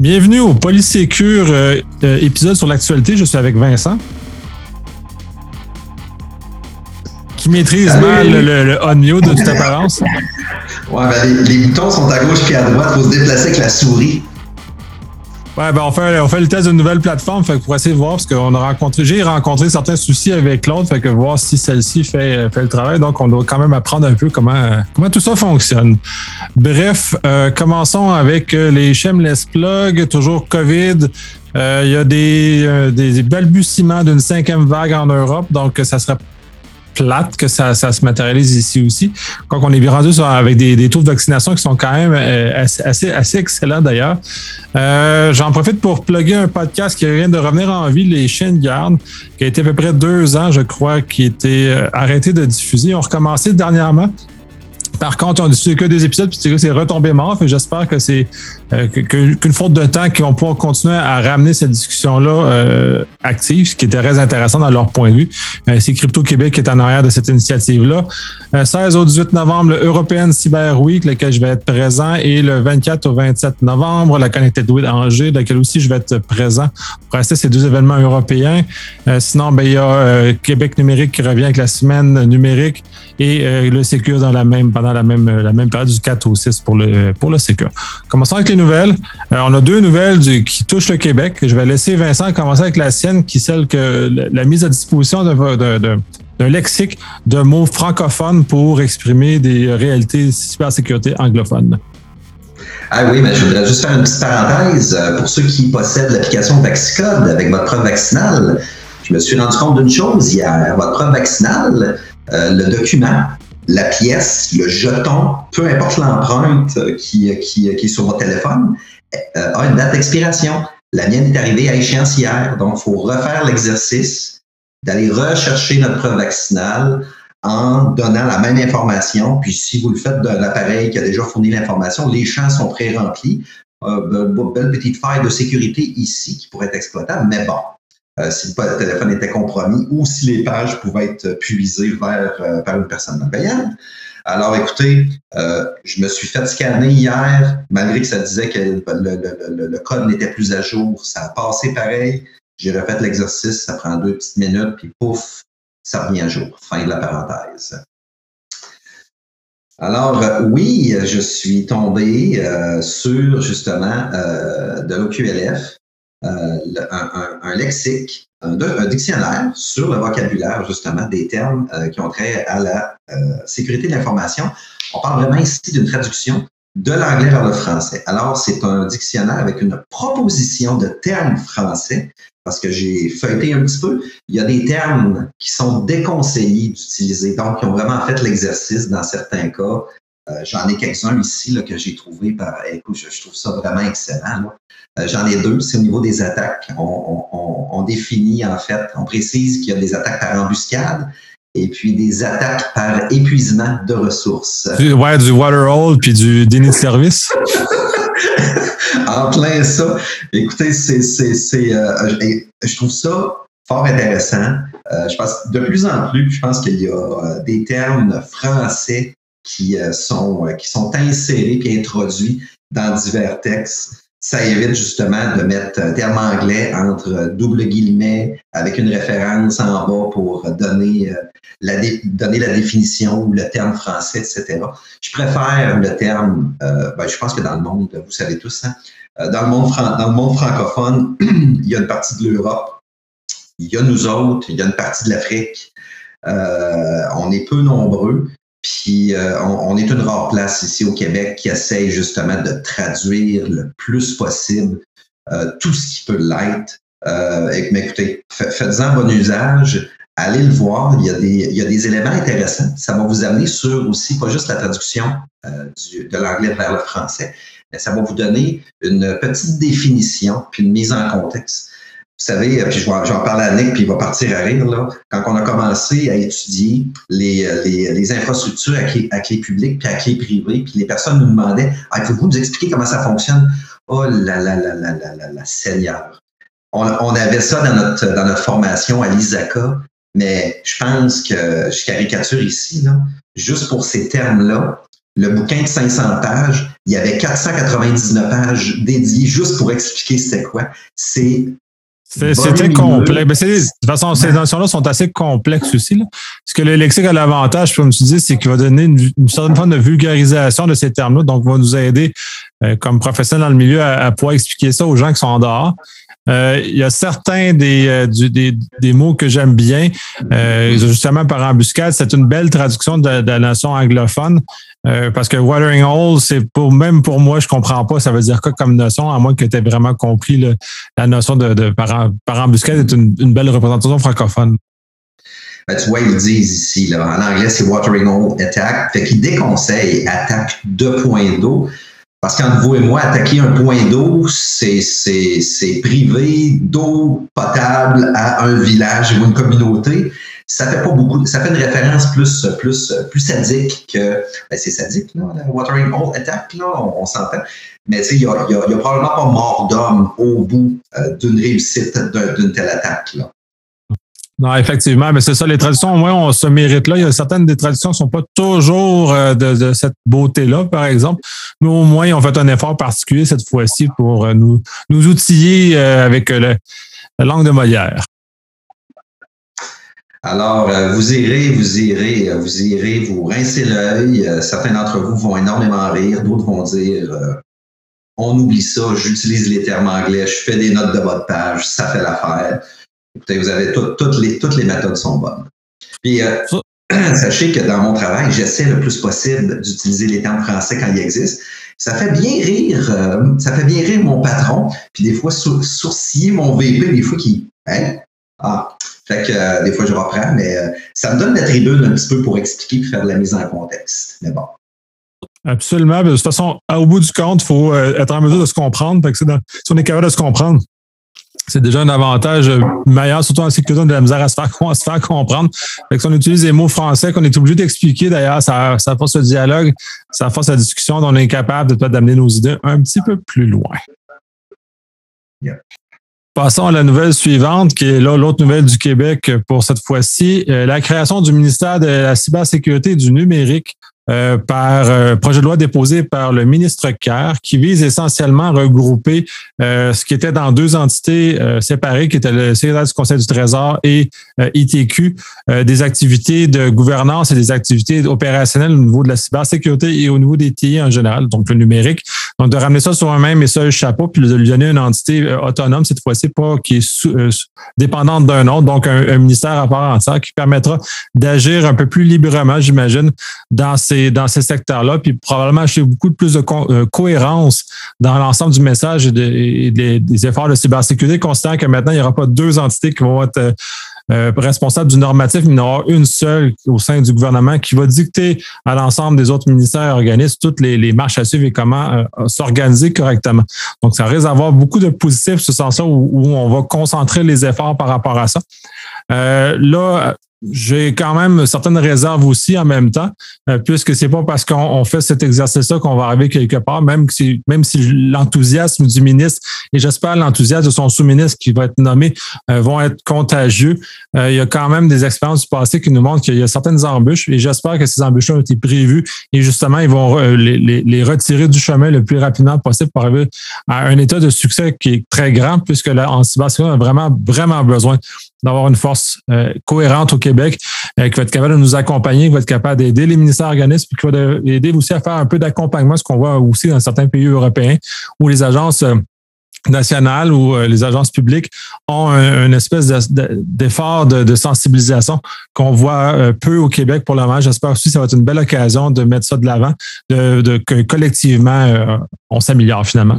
Bienvenue au Polysécure euh, euh, épisode sur l'actualité. Je suis avec Vincent. Qui maîtrise Salut. mal le, le on-mute de toute apparence. Ouais, ben, les, les boutons sont à gauche puis à droite. Faut se déplacer avec la souris. Ouais, ben on fait, on fait le test d'une nouvelle plateforme fait pour essayer de voir, parce qu'on a rencontré, j'ai rencontré certains soucis avec l'autre, fait que voir si celle-ci fait, fait le travail. Donc, on doit quand même apprendre un peu comment, comment tout ça fonctionne. Bref, euh, commençons avec euh, les shameless plugs, toujours COVID. Euh, Il y a des, des balbutiements d'une cinquième vague en Europe, donc ça serait plate que ça, se matérialise ici aussi. Quand on est rendu avec des, taux de vaccination qui sont quand même euh, assez, assez, excellents d'ailleurs. Euh, J'en profite pour plugger un podcast qui vient de revenir en vie, Les de garde, qui a été à peu près deux ans, je crois, qui était euh, arrêté de diffuser. Ont recommencé dernièrement. Par contre, on diffusé que des épisodes, puis c'est- retombé mort. J'espère que c'est euh, qu'une faute de temps vont pouvoir continuer à ramener cette discussion-là euh, active, ce qui était très intéressant dans leur point de vue. Euh, c'est Crypto Québec qui est en arrière de cette initiative-là. Euh, 16 au 18 novembre, le European Cyber Week, lequel je vais être présent, et le 24 au 27 novembre, la Connected Week Angers, laquelle aussi je vais être présent pour assister à ces deux événements européens. Sinon, ben, il y a Québec numérique qui revient avec la semaine numérique et le Sécure dans la même, pendant la même, la même période du 4 au 6 pour le, pour le. Commençons avec les nouvelles. Euh, on a deux nouvelles qui touchent le Québec. Je vais laisser Vincent commencer avec la sienne, qui est celle que la, mise à disposition d'un lexique de mots francophones pour exprimer des réalités de cybersécurité anglophones. Ah oui, mais je voudrais juste faire une petite parenthèse. Euh, Pour ceux qui possèdent l'application Vaxicode avec votre preuve vaccinale, je me suis rendu compte d'une chose hier. Votre preuve vaccinale, euh, le document, la pièce, le jeton, peu importe l'empreinte euh, qui, qui, qui est sur votre téléphone, euh, a une date d'expiration. La mienne est arrivée à échéance hier, donc il faut refaire l'exercice d'aller rechercher notre preuve vaccinale en donnant la même information. Puis si vous le faites d'un appareil qui a déjà fourni l'information, les champs sont pré-remplis. Euh, be- be- belle petite faille de sécurité ici qui pourrait être exploitable, mais bon, euh, si le téléphone était compromis ou si les pages pouvaient être puisées vers, euh, par une personne malveillante. Alors écoutez, euh, je me suis fait scanner hier, malgré que ça disait que le, code n'était plus à jour. Ça a passé pareil. J'ai refait l'exercice, ça prend deux petites minutes, puis pouf, ça revient à jour. Fin de la parenthèse. Alors, euh, oui, je suis tombé euh, sur justement euh, de l'OQLF, euh, un, un- un lexique, un, un dictionnaire sur le vocabulaire justement des termes euh, qui ont trait à la euh, sécurité de l'information. On parle vraiment ici d'une traduction de l'anglais vers le français. Alors, c'est un dictionnaire avec une proposition de termes français parce que j'ai feuilleté un petit peu. Il y a des termes qui sont déconseillés d'utiliser, donc qui ont vraiment fait l'exercice dans certains cas. Euh, J'en ai quelques-uns ici là, que j'ai trouvé par. Écoute, je, je trouve ça vraiment excellent. là. Euh, J'en ai deux, c'est au niveau des attaques. On, on- on- on définit en fait, on précise qu'il y a des attaques par embuscade et puis des attaques par épuisement de ressources. Du, ouais, du waterhole puis du déni de service? en plein ça. Écoutez, c'est, c'est, c'est, euh, je trouve ça fort intéressant. Euh, je pense de plus en plus, je pense qu'il y a euh, des termes français qui sont qui sont insérés puis introduits dans divers textes. Ça évite justement de mettre un terme anglais entre double guillemets avec une référence en bas pour donner, euh, la, donner la définition ou le terme français, etc. Je préfère le terme, euh, ben, je pense que dans le monde, vous savez tous, hein, euh, dans, le monde francophone, il y a une partie de l'Europe, il y a nous autres, il y a une partie de l'Afrique. On est peu nombreux, puis euh, on, est une rare place ici au Québec qui essaye justement de traduire le plus possible euh, tout ce qui peut l'être. Euh, mais écoutez, fa- faites-en bon usage. Allez le voir, il y, a des, éléments intéressants. Ça va vous amener sur aussi, pas juste la traduction du- de l'anglais vers le français, mais ça va vous donner une petite définition puis une mise en contexte. Vous savez, euh, puis je vais, je vais en parler à Nick, puis il va partir à rire, là. Quand on a commencé à étudier les, euh, les, les infrastructures à clé, à clé publique puis à clé privée, puis les personnes nous demandaient Ah, pouvez-vous nous expliquer comment ça fonctionne? Oh là là là là là là là, Seigneur. On, on avait ça dans notre, dans notre formation à l'ISACA, mais je pense que je caricature ici, là, juste pour ces termes-là, le bouquin de 500 pages, il y avait 499 pages dédiées juste pour expliquer c'était quoi. C'est c'était complexe. Ben, de toute façon, ces notions-là sont assez complexes aussi. Là. Ce que le lexique a l'avantage, comme tu dis, c'est qu'il va donner une, certaine forme de vulgarisation de ces termes-là, donc va nous aider euh, comme professionnels dans le milieu à, pouvoir expliquer ça aux gens qui sont en dehors. Euh, il y a certains des, euh, des, des, mots que j'aime bien, justement par embuscade. C'est une belle traduction de, la notion anglophone. Euh, parce que watering hole, c'est même pour moi, je comprends pas ça veut dire quoi comme notion, à moins que tu aies vraiment compris la notion de, par, embuscade est une, belle représentation francophone. Ben, tu vois, ils disent ici, en anglais, c'est watering hole attack. Fait qu'ils déconseillent attaque de points d'eau. Parce qu'entre vous et moi, attaquer un point d'eau, c'est, c'est, c'est privé d'eau potable à un village ou une communauté ça fait pas beaucoup, ça fait une référence plus, plus, plus sadique que, ben c'est sadique, là, la Watering Hole Attack, là, on, s'entend. Mais tu sais, il y a, y, a, y a, probablement pas mort d'homme au bout euh, d'une réussite d'une telle attaque, là. Non, effectivement, mais c'est ça, les traditions, au moins, on se mérite là. Il y a certaines des traditions ne sont pas toujours euh, de, cette beauté-là, par exemple, mais au moins, on fait un effort particulier cette fois-ci pour euh, nous, outiller avec le, la langue de Molière. Alors, euh, vous irez, vous irez, euh, vous irez vous rincer l'œil. Euh, certains d'entre vous vont énormément rire, d'autres vont dire on oublie ça, j'utilise les termes anglais, je fais des notes de de page, ça fait l'affaire. Écoutez, vous avez toutes les toutes les méthodes sont bonnes. Puis sachez que dans mon travail, j'essaie le plus possible d'utiliser les termes français quand ils existent. Ça fait bien rire, ça fait bien rire mon patron, puis des fois sourciller mon VP, des fois qui, hein, ah, fait que euh, des fois, je reprends, mais euh, ça me donne la tribune un petit peu pour expliquer et faire de la mise en contexte. Mais bon. Absolument. De toute façon, au bout du compte, il faut euh, être en mesure de se comprendre. Fait que si on est capable de se comprendre, c'est déjà un avantage meilleur, surtout en sécurité, de la misère à se faire, se faire comprendre. Fait que si on utilise des mots français qu'on est obligé d'expliquer, d'ailleurs, ça, ça force le dialogue, ça force la discussion, on est capable de d'amener nos idées un petit peu plus loin. Passons à la nouvelle suivante, qui est là l'autre nouvelle du Québec pour cette fois-ci, euh, la création du ministère de la cybersécurité et du numérique euh, par euh, projet de loi déposé par le ministre Kerr qui vise essentiellement à regrouper euh, ce qui était dans deux entités séparées, qui étaient le secrétaire du Conseil du Trésor et ITQ, des activités de gouvernance et des activités opérationnelles au niveau de la cybersécurité et au niveau des TI en général, donc le numérique. Donc, de ramener ça sur un même et seul chapeau, puis de lui donner une entité autonome, cette fois-ci pas qui est dépendante d'un autre, donc un, un, ministère à part entière qui permettra d'agir un peu plus librement, j'imagine, dans ces dans ces secteurs-là, puis probablement acheter beaucoup plus de euh, cohérence dans l'ensemble du message et, des efforts de cybersécurité, considérant que maintenant, il n'y aura pas deux entités qui vont être euh, responsables du normatif, mais il y en aura une seule au sein du gouvernement qui va dicter à l'ensemble des autres ministères et organismes toutes les, marches à suivre et comment euh, s'organiser correctement. Donc, ça risque d'avoir beaucoup de positifs, ce sens-là, où, on va concentrer les efforts par rapport à ça. Là, j'ai quand même certaines réserves aussi en même temps, euh, puisque c'est pas parce qu'on fait cet exercice-là qu'on va arriver quelque part, même si, même si l'enthousiasme du ministre et j'espère l'enthousiasme de son sous-ministre qui va être nommé euh, vont être contagieux. Euh, il y a quand même des expériences du passé qui nous montrent qu'il y a certaines embûches et j'espère que ces embûches ont été prévues et justement ils vont les, les, retirer du chemin le plus rapidement possible pour arriver à un état de succès qui est très grand puisque là, en cybersécurité, on a vraiment, vraiment besoin d'avoir une force euh, cohérente au Québec euh, qui va être capable de nous accompagner, qui va être capable d'aider les ministères organismes, puis qui va aider aussi à faire un peu d'accompagnement, ce qu'on voit aussi dans certains pays européens où les agences euh, nationales ou les agences publiques ont une espèce d'effort de, sensibilisation qu'on voit peu au Québec pour le moment. J'espère aussi que ça va être une belle occasion de mettre ça de l'avant, de, que collectivement, on s'améliore finalement.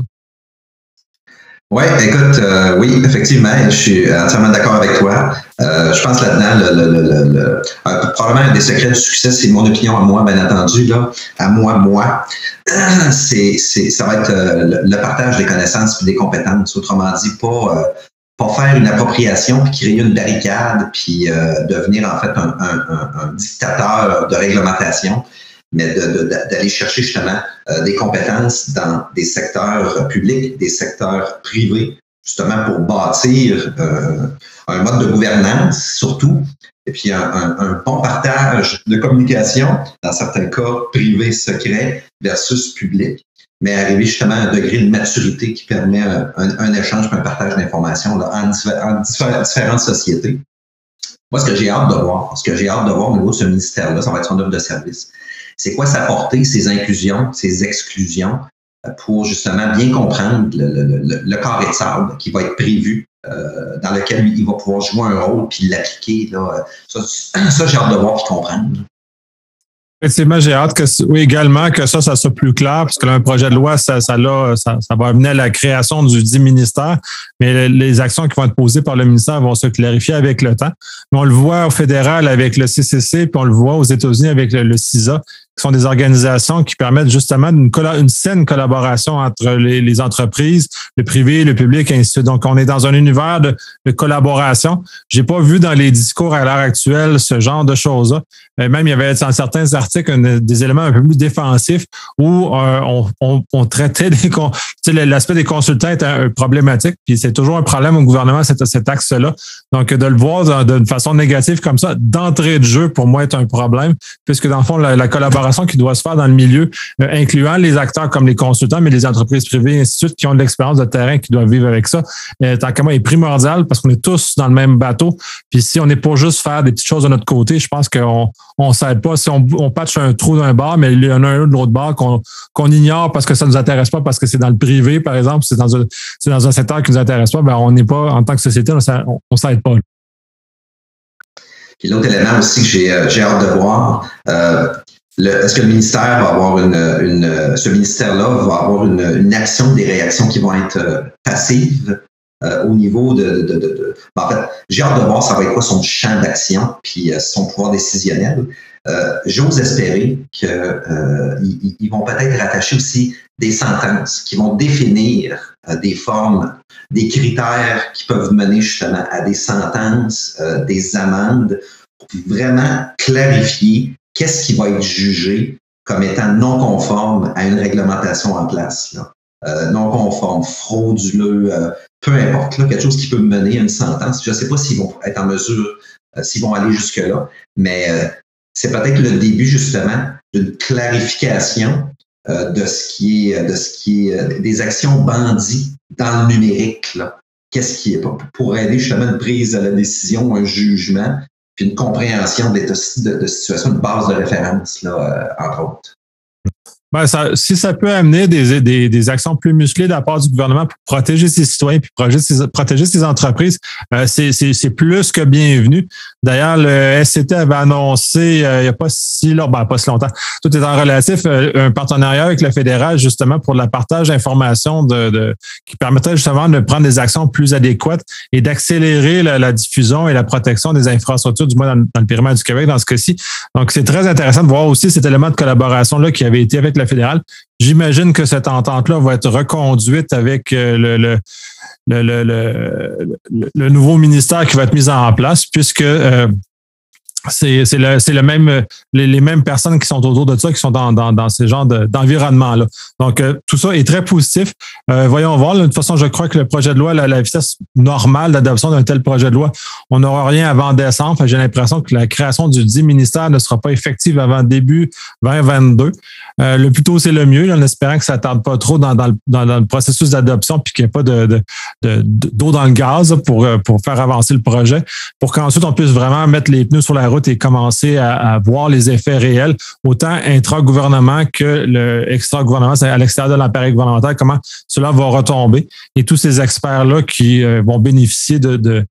Oui, écoute, euh, oui, effectivement, je suis entièrement d'accord avec toi. Euh, je pense là-dedans, le, le, le, euh, probablement un des secrets du succès, c'est mon opinion à moi, bien entendu, là, à moi, moi. C'est, c'est, ça va être le, partage des connaissances et des compétences. Autrement dit, pas, pas faire une appropriation puis créer une barricade puis devenir en fait un, un, un dictateur de réglementation mais d'aller chercher justement euh, des compétences dans des secteurs publics, des secteurs privés, justement pour bâtir euh, un mode de gouvernance surtout, et puis un, un, bon partage de communication, dans certains cas privé secret versus public. mais arriver justement à un degré de maturité qui permet un, échange, un partage d'informations en, différentes sociétés. Moi, ce que j'ai hâte de voir, ce que j'ai hâte de voir au niveau de ce ministère-là, ça va être son œuvre de service. C'est quoi sa portée, ses inclusions, ses exclusions, euh, pour justement bien comprendre le, le, carré de sable qui va être prévu, euh, dans lequel il va pouvoir jouer un rôle puis l'appliquer. Ça, ça j'ai hâte de voir et comprendre. Effectivement, j'ai hâte que oui, également que ça, ça soit plus clair, parce que là, un projet de loi, ça, ça, là, ça, ça va amener à la création du dit ministère, mais les actions qui vont être posées par le ministère vont se clarifier avec le temps. Mais on le voit au fédéral avec le CCC, puis on le voit aux États-Unis avec le, CISA, sont des organisations qui permettent justement une, saine collaboration entre les, entreprises, le privé, le public, ainsi de suite. Donc, on est dans un univers de, de collaboration. J'ai pas vu dans les discours à l'heure actuelle ce genre de choses-là. Euh, même, il y avait dans certains articles des éléments un peu plus défensifs où euh, on, traitait des l'aspect des consultants un, problématique, puis c'est toujours un problème au gouvernement, cet axe-là. Donc, de le voir d'une façon négative comme ça, d'entrée de jeu, pour moi, est un problème, puisque dans le fond, la, collaboration qui doit se faire dans le milieu, euh, incluant les acteurs comme les consultants, mais les entreprises privées, et qui ont de l'expérience de terrain, qui doivent vivre avec ça, tant qu'à moi, est primordial parce qu'on est tous dans le même bateau. Puis si on n'est pas juste faire des petites choses de notre côté, je pense qu'on on s'aide pas. Si on, patche un trou d'un bar, mais il y en a un de l'autre bar qu'on ignore parce que ça nous intéresse pas, parce que c'est dans le privé, par exemple, c'est dans un dans un secteur qui nous intéresse pas, ben on n'est pas en tant que société, on, on s'aide pas. L'autre élément aussi que j'ai euh, hâte de voir. Euh, est-ce que le ministère va avoir une, une ce ministère-là va avoir une, une, action, des réactions qui vont être euh, passives euh, au niveau de, de, de, de en fait, j'ai hâte de voir ça va être quoi son champ d'action puis euh, son pouvoir décisionnel. Euh, J'ose espérer qu'ils euh, ils vont peut-être rattacher aussi des sentences qui vont définir des formes, des critères qui peuvent mener justement à des sentences, des amendes, pour vraiment clarifier qu'est-ce qui va être jugé comme étant non conforme à une réglementation en place. Là? Euh, non conforme, frauduleux, euh, peu importe, là, quelque chose qui peut mener à une sentence. Je ne sais pas s'ils vont être en mesure, euh, s'ils vont aller jusque-là, mais c'est peut-être le début justement d'une clarification de ce qui est, de ce qui est des actions bandits dans le numérique. Qu'est-ce qui est pour aider justement une prise de la décision, un jugement, puis une compréhension de, de, de situation, une base de référence, là, entre autres. Ben, ça, si ça peut amener des, des, des, actions plus musclées de la part du gouvernement pour protéger ses citoyens puis protéger ses, protéger ses entreprises, euh, c'est plus que bienvenu. D'ailleurs, le SCT avait annoncé euh, il n'y a pas si longtemps, ben, pas si longtemps, tout est en relatif, euh, un partenariat avec le fédéral justement pour le partage d'informations de, de, qui permettrait justement de prendre des actions plus adéquates et d'accélérer la, diffusion et la protection des infrastructures, du moins dans, dans le périmètre du Québec dans ce cas-ci. Donc, c'est très intéressant de voir aussi cet élément de collaboration-là qui avait été avec la fédérale. J'imagine que cette entente-là va être reconduite avec euh, le, le, le, le, le, nouveau ministère qui va être mis en place, puisque euh, c'est le, le même les, les, mêmes personnes qui sont autour de ça qui sont dans, dans, dans ces genres d'environnement là. Donc euh, tout ça est très positif. Euh, voyons voir. de toute façon, je crois que le projet de loi, la, vitesse normale d'adoption d'un tel projet de loi, on n'aura rien avant décembre. J'ai l'impression que la création du dit ministère ne sera pas effective avant début 2022. Euh, le plus tôt c'est le mieux, en espérant que ça tarde pas trop dans, dans, le, processus d'adoption puis qu'il n'y ait pas de, de, d'eau dans le gaz pour, pour faire avancer le projet, pour qu'ensuite on puisse vraiment mettre les pneus sur la route et commencer à, voir les effets réels, autant intra-gouvernement que le extra-gouvernement, c'est à l'extérieur de l'appareil gouvernemental, comment cela va retomber. Et tous ces experts-là qui euh, vont bénéficier de, de,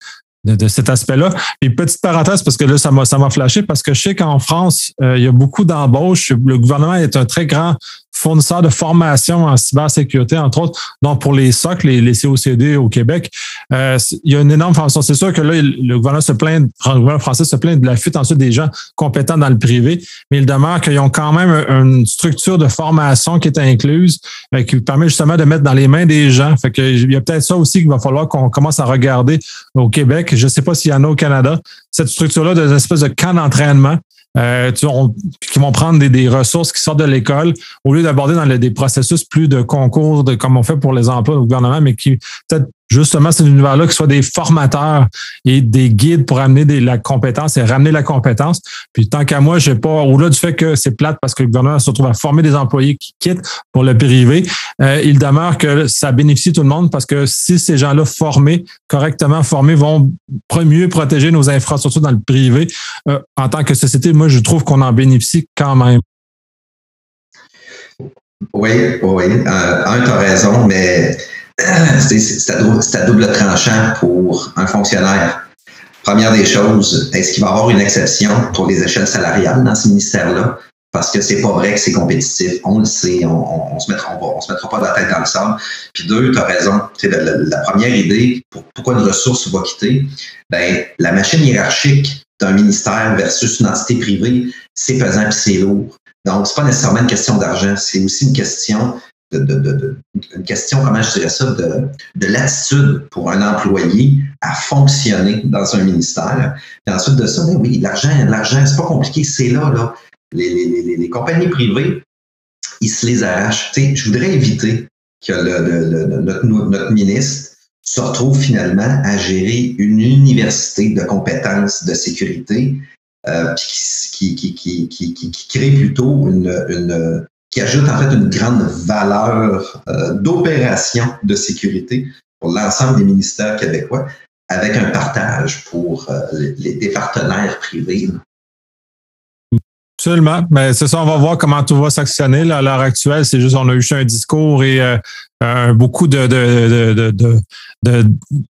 de, cet aspect-là. Et petite parenthèse, parce que là, ça m'a, ça m'a flashé, parce que je sais qu'en France, euh, il y a beaucoup d'embauches. Le gouvernement est un très grand fournisseurs de formation en cybersécurité, entre autres, donc pour les SOC, les, les COCD au Québec. Euh, il y a une énorme formation. C'est sûr que là, le gouvernement se plaint, le gouvernement français se plaint de la fuite ensuite des gens compétents dans le privé, mais il demeure qu'ils ont quand même une structure de formation qui est incluse, euh, qui permet justement de mettre dans les mains des gens. Fait que il y a peut-être ça aussi qu'il va falloir qu'on commence à regarder au Québec. Je ne sais pas s'il y en a au Canada. Cette structure-là, des espèces de camps d'entraînement euh, tu, qui vont prendre des, des, ressources qui sortent de l'école au lieu d'aborder dans des processus plus de concours, de comme on fait pour les emplois au gouvernement, mais qui peut-être justement cet univers-là qui soit des formateurs et des guides pour amener des, la compétence et ramener la compétence. Puis tant qu'à moi, je sais pas, au-delà du fait que c'est plate parce que le gouvernement se retrouve à former des employés qui quittent pour le privé, euh, il demeure que ça bénéficie tout le monde parce que si ces gens-là formés, correctement formés, vont mieux protéger nos infrastructures dans le privé, euh, en tant que société, moi, je trouve qu'on en bénéficie quand même. Oui, oui. Euh, un, tu as raison, mais c'est à, double tranchant pour un fonctionnaire. Première des choses, est-ce qu'il va y avoir une exception pour les échelles salariales dans ce ministère-là? Parce que c'est pas vrai que c'est compétitif. On le sait, on, on, se mettra, pas la tête dans le sable. Puis deux, tu as raison. La, la, première idée, pourquoi une ressource va quitter? Ben, la machine hiérarchique d'un ministère versus une entité privée, c'est pesant et c'est lourd. Donc, c'est pas nécessairement une question d'argent, c'est aussi une question de, de, de, une question, comment je dirais ça, de, de l'attitude pour un employé à fonctionner dans un ministère. Puis ensuite de ça, ben oui, l'argent, l'argent, c'est pas compliqué, c'est là, là. Les, les, les, les, compagnies privées, ils se les arrachent. Tu sais, je voudrais éviter que le, le, notre, notre ministre se retrouve finalement à gérer une université de compétences de sécurité euh, qui, qui, qui, qui, crée plutôt une, une, qui ajoute en fait une grande valeur euh, d'opération de sécurité pour l'ensemble des ministères québécois avec un partage pour euh, les, des partenaires privés. Absolument. Mais c'est ça, on va voir comment tout va s'actionner. À l'heure actuelle, c'est juste on a eu un discours et euh, beaucoup de, de, de, de,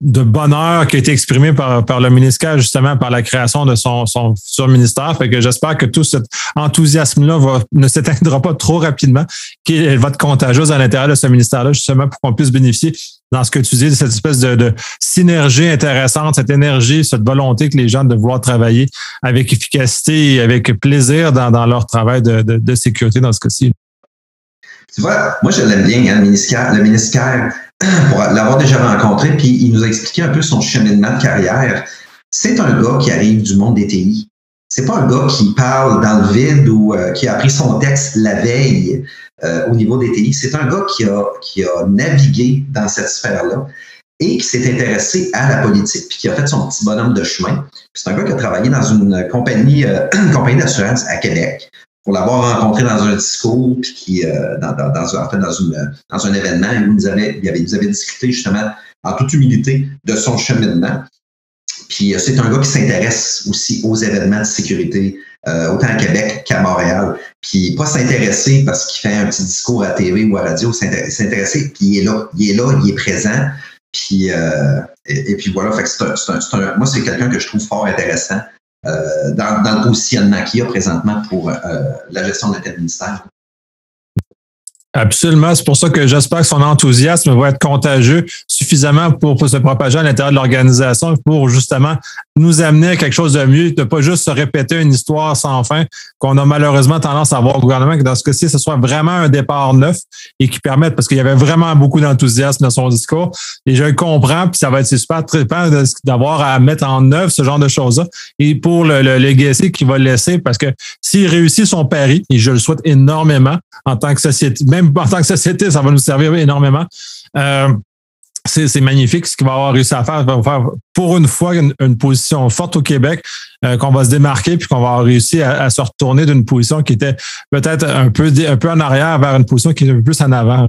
de, bonheur qui a été exprimé par, par le ministère, justement, par la création de son, son futur ministère. Fait que j'espère que tout cet enthousiasme-là ne s'éteindra pas trop rapidement, qu'il va être contagieux à l'intérieur de ce ministère-là, justement, pour qu'on puisse bénéficier dans ce que tu dis, cette espèce de, synergie intéressante, cette énergie, cette volonté que les gens de vouloir travailler avec efficacité et avec plaisir dans, leur travail de, sécurité dans ce cas-ci. Tu vois, moi, je l'aime bien, hein, le ministère, pour l'avoir déjà rencontré, puis il nous a expliqué un peu son cheminement de carrière. C'est un gars qui arrive du monde des TI. C'est pas un gars qui parle dans le vide ou euh, qui a appris son texte la veille au niveau des TI. C'est un gars qui a, qui a navigué dans cette sphère-là et qui s'est intéressé à la politique puis qui a fait son petit bonhomme de chemin. C'est un gars qui a travaillé dans une compagnie, euh, une compagnie d'assurance à Québec pour l'avoir rencontré dans un discours, puis qui, euh, dans, dans, en fait, dans, une, dans un événement où nous avait, il avait, nous avait discuté justement en toute humilité de son cheminement. Puis euh, c'est un gars qui s'intéresse aussi aux événements de sécurité, euh, autant à Québec qu'à Montréal. Puis pas s'intéresser parce qu'il fait un petit discours à TV ou à radio, s'intéresser, puis il est là, il est là, il est présent. Puis, euh, et, puis voilà, fait que c'est un, un, un, moi, c'est quelqu'un que je trouve fort intéressant euh, dans, dans, le positionnement qu'il y a présentement pour euh, la gestion de l'interministère. Absolument. C'est pour ça que j'espère que son enthousiasme va être contagieux suffisamment pour, se propager à l'intérieur de l'organisation pour justement nous amener à quelque chose de mieux, de pas juste se répéter une histoire sans fin qu'on a malheureusement tendance à avoir au gouvernement, que dans ce cas-ci, ce soit vraiment un départ neuf et qui permette, parce qu'il y avait vraiment beaucoup d'enthousiasme dans son discours, et je le comprends, puis ça va être super trippant d'avoir à mettre en œuvre ce genre de choses-là. Et pour le, le legacy qu'il va laisser, parce que s'il réussit son pari, et je le souhaite énormément en tant que société, même en tant que société, ça va nous servir énormément. Euh, c'est magnifique ce qu'il va avoir réussi à faire. Va faire pour une fois une, position forte au Québec, euh, qu'on va se démarquer puis qu'on va avoir réussi à, se retourner d'une position qui était peut-être un peu, un peu en arrière vers une position qui est un peu plus en avant.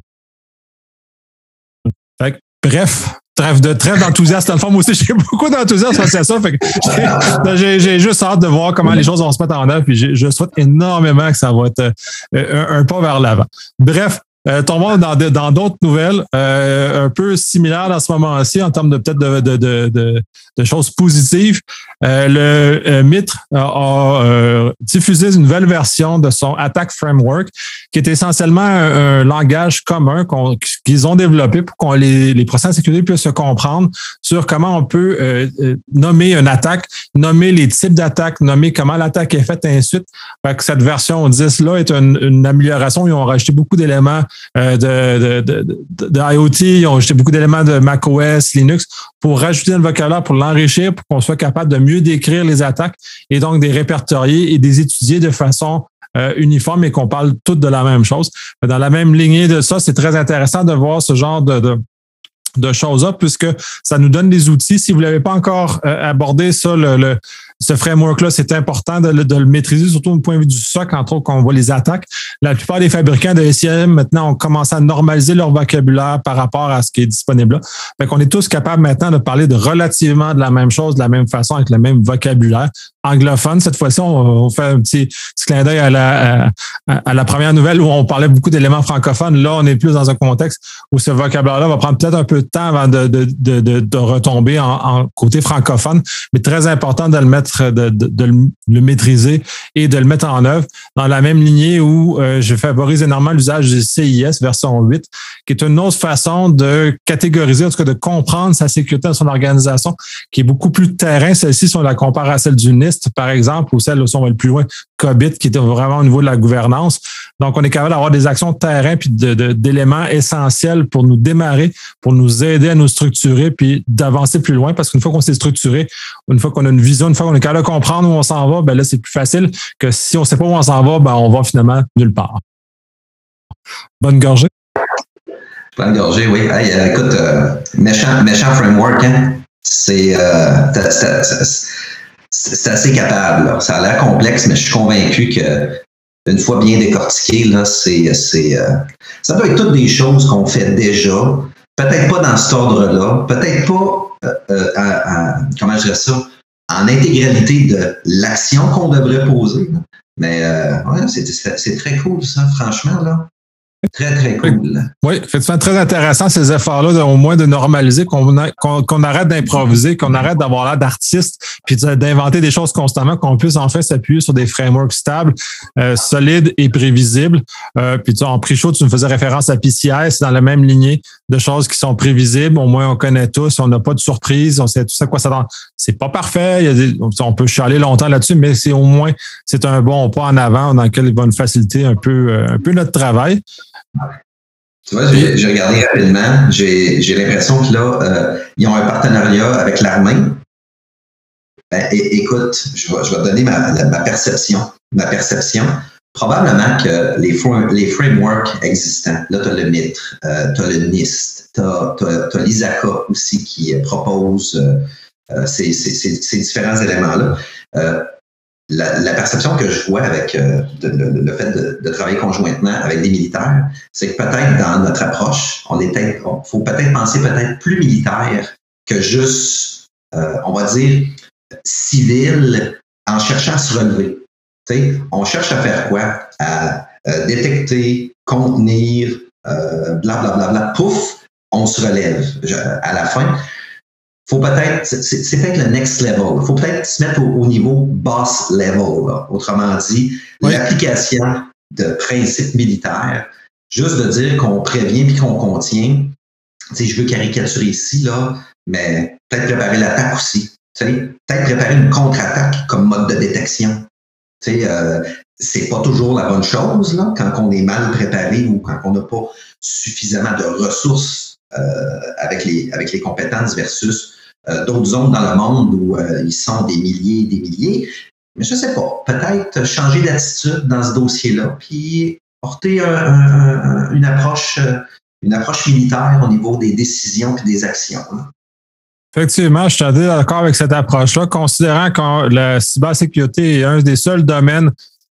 bref, trêve de trêve d'enthousiasme. Dans le fond, moi aussi, j'ai beaucoup d'enthousiasme face à ça. j'ai juste hâte de voir comment les choses vont se mettre en œuvre. Puis je souhaite énormément que ça va être euh, un pas vers l'avant. Bref, euh, tombons dans dans d'autres nouvelles euh, un peu similaires dans ce moment-ci en termes de peut-être de, de, de, de, choses positives. Euh, le euh, Mitre a, euh, diffusé une nouvelle version de son Attack Framework qui est essentiellement un, langage commun qu'ils ont développé pour qu'on les, les processus de sécurité puissent se comprendre sur comment on peut nommer une attaque, nommer les types d'attaques, nommer comment l'attaque est faite et ainsi de suite. que cette version 10-là est une, une amélioration. Ils ont rajouté beaucoup d'éléments euh, de, de, IoT, ils ont ajouté beaucoup d'éléments de macOS, Linux pour rajouter un vocabulaire, pour l'enrichir, pour qu'on soit capable de mieux décrire les attaques et donc des répertorier et des étudier de façon euh, uniforme et qu'on parle toutes de la même chose. Dans la même lignée de ça, c'est très intéressant de voir ce genre de, de choses-là, puisque ça nous donne des outils. Si vous ne l'avez pas encore euh, abordé, ça, le, ce framework-là, c'est important de, le maîtriser, surtout au point de vue du SOC, entre autres, quand on voit les attaques. La plupart des fabricants de SIM, maintenant, ont commencé à normaliser leur vocabulaire par rapport à ce qui est disponible là. Fait qu'on est tous capables maintenant de parler de relativement de la même chose, de la même façon, avec le même vocabulaire. Anglophone, cette fois-ci, on, fait un petit, clin d'œil à la, à, la première nouvelle où on parlait beaucoup d'éléments francophones. Là, on est plus dans un contexte où ce vocabulaire-là va prendre peut-être un peu de temps avant de, de, de, de retomber en, en côté francophone, mais très important de le mettre de, le maîtriser et de le mettre en œuvre dans la même lignée où euh, je favorise énormément l'usage du CIS version 8, qui est une autre façon de catégoriser, en tout cas de comprendre sa sécurité dans son organisation, qui est beaucoup plus terrain. Celle-ci, si on la compare à celle du NIST, par exemple, ou celle où on va le plus loin, COBIT, qui était vraiment au niveau de la gouvernance. Donc, on est capable d'avoir des actions de terrain puis d'éléments essentiels pour nous démarrer, pour nous aider à nous structurer puis d'avancer plus loin. Parce qu'une fois qu'on s'est structuré, une fois qu'on a une vision, une fois qu'on est capable de comprendre où on s'en va, ben là, c'est plus facile que si on ne sait pas où on s'en va, ben on va finalement nulle part. Bonne gorgée. Bonne gorgée, oui. Euh, écoute, euh, méchant, méchant framework, hein? C'est euh, c'est assez capable. Ça a l'air complexe, mais je suis convaincu que une fois bien décortiqué, là, c'est, c'est, euh, ça doit être toutes des choses qu'on fait déjà. Peut-être pas dans cet ordre-là, peut-être pas, euh, euh, comment je dirais ça, en intégralité de l'action qu'on devrait poser. Mais ouais, c'est, c'est très cool, ça, franchement. Là. Très, très cool. Oui, effectivement, très intéressant ces efforts-là, au moins de normaliser, qu'on arrête d'improviser, qu'on arrête d'avoir l'air d'artiste, puis d'inventer des choses constamment, qu'on puisse en fait s'appuyer sur des frameworks stables, euh, solides et prévisibles. Euh, puis tu, en pré-show, tu me faisais référence à PCI, c'est dans la même lignée de choses qui sont prévisibles. Au moins, on connaît tous, on n'a pas de surprise, on sait tout ça quoi ça donne. C'est pas parfait, on peut chialer longtemps là-dessus, mais c'est au moins, c'est un bon pas en avant dans lequel il va nous faciliter un peu, euh, un peu notre travail. Tu vois, j'ai regardé rapidement. J'ai l'impression que là, euh, ils ont un partenariat avec l'armée. Ben, écoute, je vais, te donner ma, perception. Ma perception. Probablement que les, frameworks existants, là, tu as le MITRE, euh, tu as le NIST, tu as, as, l'ISACA aussi qui propose euh, ces, ces, différents éléments-là la, perception que je vois avec euh, le, fait de, travailler conjointement avec des militaires, c'est que peut-être dans notre approche, on est faut peut-être penser peut-être plus militaire que juste, euh, on va dire, civil en cherchant à se relever. on cherche à faire quoi? À euh, détecter, contenir, blablabla, bla, bla, bla, pouf, on se relève à la fin faut peut-être, c'est peut-être le next level. Il faut peut-être se mettre au, niveau boss level. Autrement dit, l'application de principes militaires, juste de dire qu'on prévient puis qu'on contient. Tu je veux caricaturer ici, là, mais peut-être préparer l'attaque aussi. peut-être préparer une contre-attaque comme mode de détection. Tu sais, euh, c'est pas toujours la bonne chose là, quand on est mal préparé ou quand on n'a pas suffisamment de ressources euh, avec, les, avec les compétences versus d'autres zones dans le monde où euh, ils sont des milliers et des milliers. Mais je ne sais pas, peut-être changer d'attitude dans ce dossier-là, puis porter une, approche, euh, une approche militaire au niveau des décisions et des actions. Effectivement, je suis d'accord avec cette approche-là, considérant que la cybersécurité est un des seuls domaines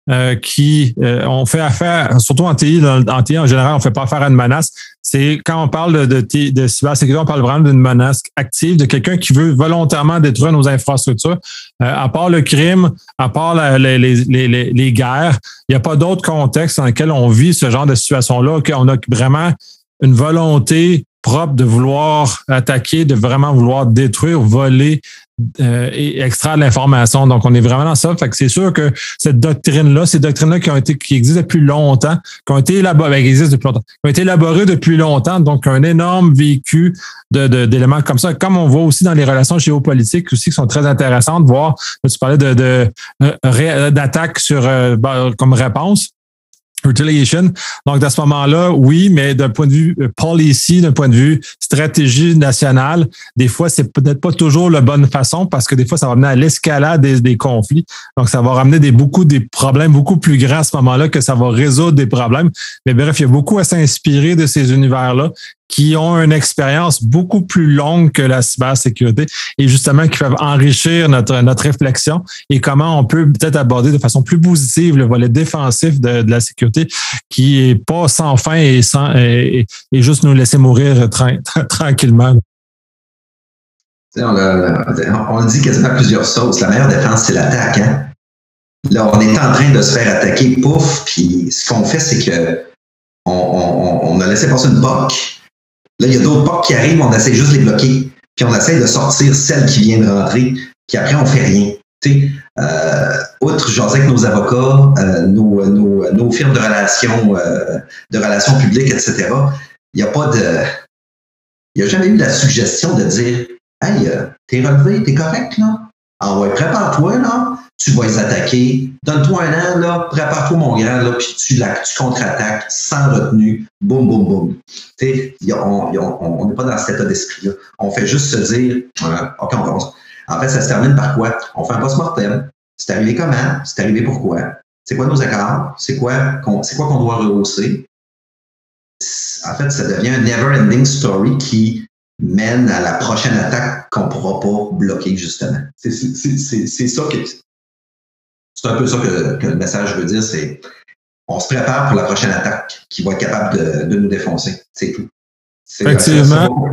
euh, qui euh, ont fait affaire, surtout en TI, en TI en général, on fait pas affaire à une menace. C'est quand on parle de, de, de cybersécurité, on parle vraiment d'une menace active, de quelqu'un qui veut volontairement détruire nos infrastructures. Euh, à part le crime, à part les, les, les, les, guerres, il n'y a pas d'autre contexte dans lequel on vit ce genre de situation-là, qu'on a vraiment une volonté propre de vouloir attaquer, de vraiment vouloir détruire, voler euh, et extraire l'information. Donc, on est vraiment dans ça. C'est sûr que cette doctrine-là, ces doctrines-là qui ont été, qui existent depuis longtemps, qui ont été élaborées, ben, existent depuis longtemps, qui ont été élaborées depuis longtemps, donc un énorme vécu de, d'éléments comme ça. Comme on voit aussi dans les relations géopolitiques aussi qui sont très intéressantes, voir, tu parlais de, de, euh, d'attaques sur, euh, ben, comme réponse. Retaliation. Donc, à ce moment-là, oui, mais d'un point de vue euh, policy, d'un point de vue stratégie nationale, des fois, c'est peut-être pas toujours la bonne façon parce que des fois, ça va amener à l'escalade des, conflits. Donc, ça va ramener des, beaucoup des problèmes beaucoup plus grands à ce moment-là que ça va résoudre des problèmes. Mais bref, il y a beaucoup à s'inspirer de ces univers-là qui ont une expérience beaucoup plus longue que la cybersécurité et justement qui peuvent enrichir notre, notre réflexion et comment on peut peut-être aborder de façon plus positive le volet défensif de, la sécurité qui est pas sans fin et sans et, juste nous laisser mourir tranquillement. On, on, dit quasiment plusieurs sauces. La meilleure défense, c'est l'attaque. Hein? Là, on est en train de se faire attaquer, pouf, puis ce qu'on fait, c'est que on, a laissé passer une POC. Là, il y a d'autres POC qui arrivent, on essaie juste de les bloquer. Puis on essaie de sortir celle qui vient de rentrer, puis après, on fait rien. Tu euh, outre nos avocats, euh, nos, nos, nos, firmes de relations, euh, de relations publiques, etc., il n'y a pas de. Il n'y a jamais eu la suggestion de dire Hey, euh, t'es relevé, t'es correct, là? Ah ouais, prépare-toi, là. Tu vas les attaquer. Donne-toi un an, là. Prépare-toi, mon grand, là. Puis tu, tu contre-attaques sans retenue. Boum, boum, boum. Tu sais, on n'est pas dans cet état d'esprit-là. On fait juste se dire, euh, OK, on commence. En fait, ça se termine par quoi? On fait un post-mortem. C'est arrivé comment? C'est arrivé pourquoi? C'est quoi nos accords? C'est quoi qu'on doit rehausser? En fait, ça devient un never-ending story qui mène à la prochaine attaque qu'on ne pourra pas bloquer, justement. C'est ça que. C'est un peu ça que, le message veut dire, c'est on se prépare pour la prochaine attaque qui va être capable de, nous défoncer. C'est tout. Effectivement.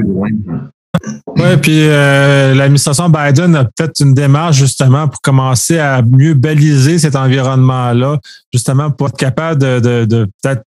Oui, puis euh, l'administration Biden a fait une démarche justement pour commencer à mieux baliser cet environnement-là, justement pour être capable de, de, de peut-être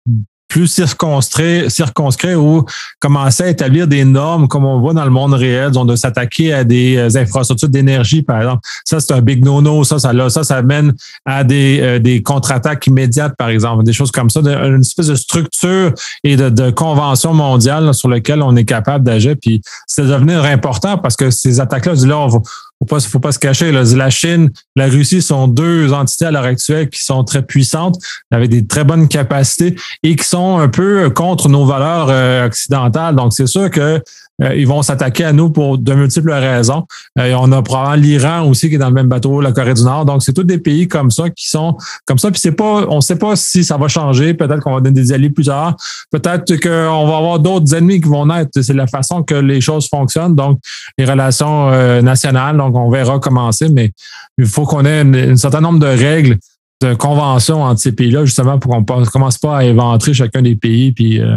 plus circonscrit, circonscrit ou commencer à établir des normes comme on voit dans le monde réel, donc de s'attaquer à des euh, infrastructures d'énergie, par exemple. Ça, c'est un big no-no. Ça, ça, là, ça, ça mène à des, euh, des contre-attaques immédiates, par exemple, des choses comme ça, une espèce de structure et de, de convention mondiale sur lequel on est capable d'agir. Puis c'est devenir important parce que ces attaques-là, là, on va, faut pas, faut pas se cacher. La Chine, la Russie sont deux entités à l'heure actuelle qui sont très puissantes, avec des très bonnes capacités et qui sont un peu contre nos valeurs euh, occidentales. Donc, c'est sûr que ils vont s'attaquer à nous pour de multiples raisons. Euh, on a probablement l'Iran aussi qui est dans le même bateau, la Corée du Nord. Donc, c'est tous des pays comme ça qui sont comme ça. Puis c'est pas, on ne sait pas si ça va changer. Peut-être qu'on va donner des alliés plus tard. Peut-être qu'on va avoir d'autres ennemis qui vont naître. C'est la façon que les choses fonctionnent. Donc, les relations euh, nationales. Donc, on verra commencer, mais il faut qu'on ait un certain nombre de règles de conventions entre ces pays-là, justement, pour qu'on ne commence pas à éventrer chacun des pays. Puis, en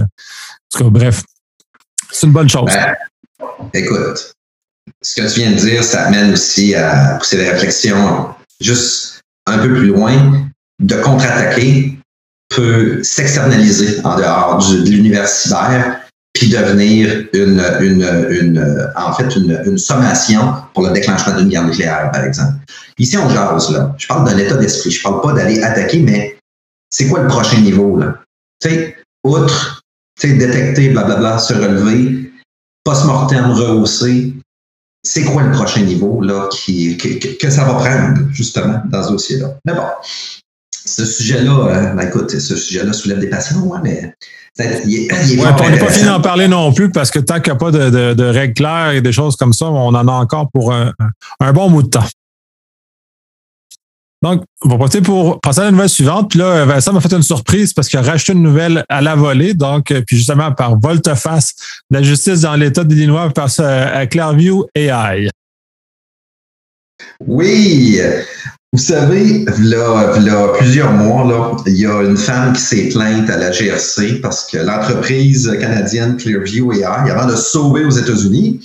tout cas, bref, c'est une bonne chose. Ben, écoute, ce que tu viens de dire, ça amène aussi à pousser la réflexion juste un peu plus loin. De contre-attaquer peut s'externaliser en dehors de l'univers cyber puis devenir une, une, une, en fait une, sommation pour le déclenchement d'une guerre nucléaire, par exemple. Ici, on jase, là. Je parle d'un état d'esprit. Je parle pas d'aller attaquer, mais c'est quoi le prochain niveau, là? Tu sais, outre détecter, blablabla, se relever, post-mortem rehaussé. C'est quoi le prochain niveau là, qui, que, ça va prendre, justement, dans ce dossier-là? Mais bon, ce sujet-là, euh, ben, écoute, ce sujet-là soulève des passions, hein, mais il est, on n'est pas fini d'en parler non plus parce que tant qu'il n'y a pas de, règles claires et des choses comme ça, on en a encore pour un bon bout de temps. Donc, on va passer pour passer à la nouvelle suivante. Puis là, Vincent m'a fait une surprise parce qu'il a racheté une nouvelle à la volée. Donc, euh, puis justement, par volte-face, la justice dans l'État d'Illinois passe à Clearview AI. Oui, vous savez, là, là, plusieurs mois, là, il y a une femme qui s'est plainte à la GRC parce que l'entreprise canadienne Clearview AI, avant de sauver aux États-Unis,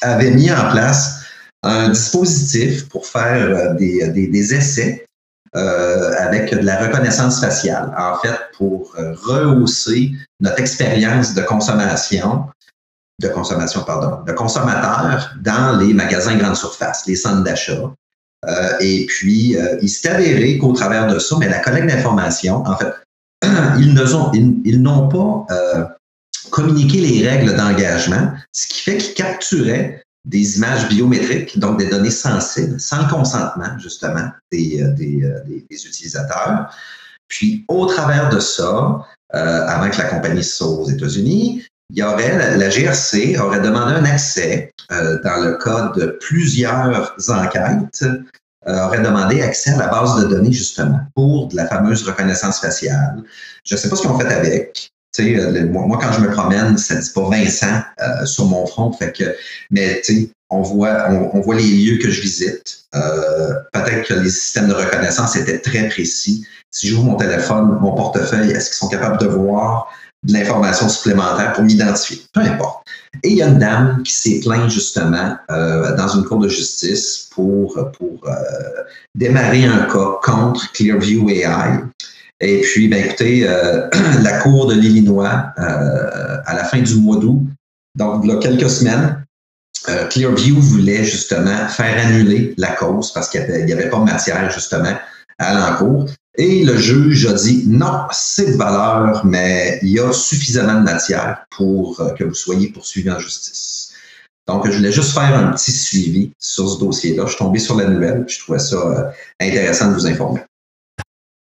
avait mis en place un dispositif pour faire euh, des, des, des essais euh, avec de la reconnaissance faciale, en fait, pour euh, rehausser notre expérience de consommation, de consommation, pardon, de consommateur dans les magasins grande surface, les centres d'achat. Euh, et puis, euh, il s'est avéré qu'au travers de ça, mais la collecte d'informations, en fait, ils ne sont, ils, ils n'ont pas communiqué les règles d'engagement, ce qui fait qu'ils capturaient des images biométriques, donc des données sensibles, sans le consentement, justement, des, euh, euh, des, utilisateurs. Puis, au travers de ça, euh, avant que la compagnie soit aux États-Unis, il y aurait, la, GRC aurait demandé un accès euh, dans le cas de plusieurs enquêtes, aurait demandé accès à la base de données, justement, pour de la fameuse reconnaissance faciale. Je ne sais pas ce qu'ils ont fait avec, sais, moi, quand je me promène, ça dit pas Vincent sur mon front. Fait que, mais tu sais, on voit, on, voit les lieux que je visite. Peut-être que les systèmes de reconnaissance étaient très précis. Si j'ouvre mon téléphone, mon portefeuille, est-ce qu'ils sont capables de voir de l'information supplémentaire pour m'identifier? Peu importe. Et il y a une dame qui s'est plainte justement euh, dans une cour de justice pour, pour euh, démarrer un cas contre Clearview AI. Et puis, ben, écoutez, euh, la Cour de l'Illinois, à la fin du mois d'août, donc il y a quelques semaines, Clearview voulait justement faire annuler la cause parce qu'il n'y avait, pas de matière justement à l'encours. Et le juge a dit non, c'est de valeur, mais il y a suffisamment de matière pour euh, que vous soyez poursuivi en justice. Donc, je voulais juste faire un petit suivi sur ce dossier-là. Je suis tombé sur la nouvelle, je trouvais ça euh, intéressant de vous informer.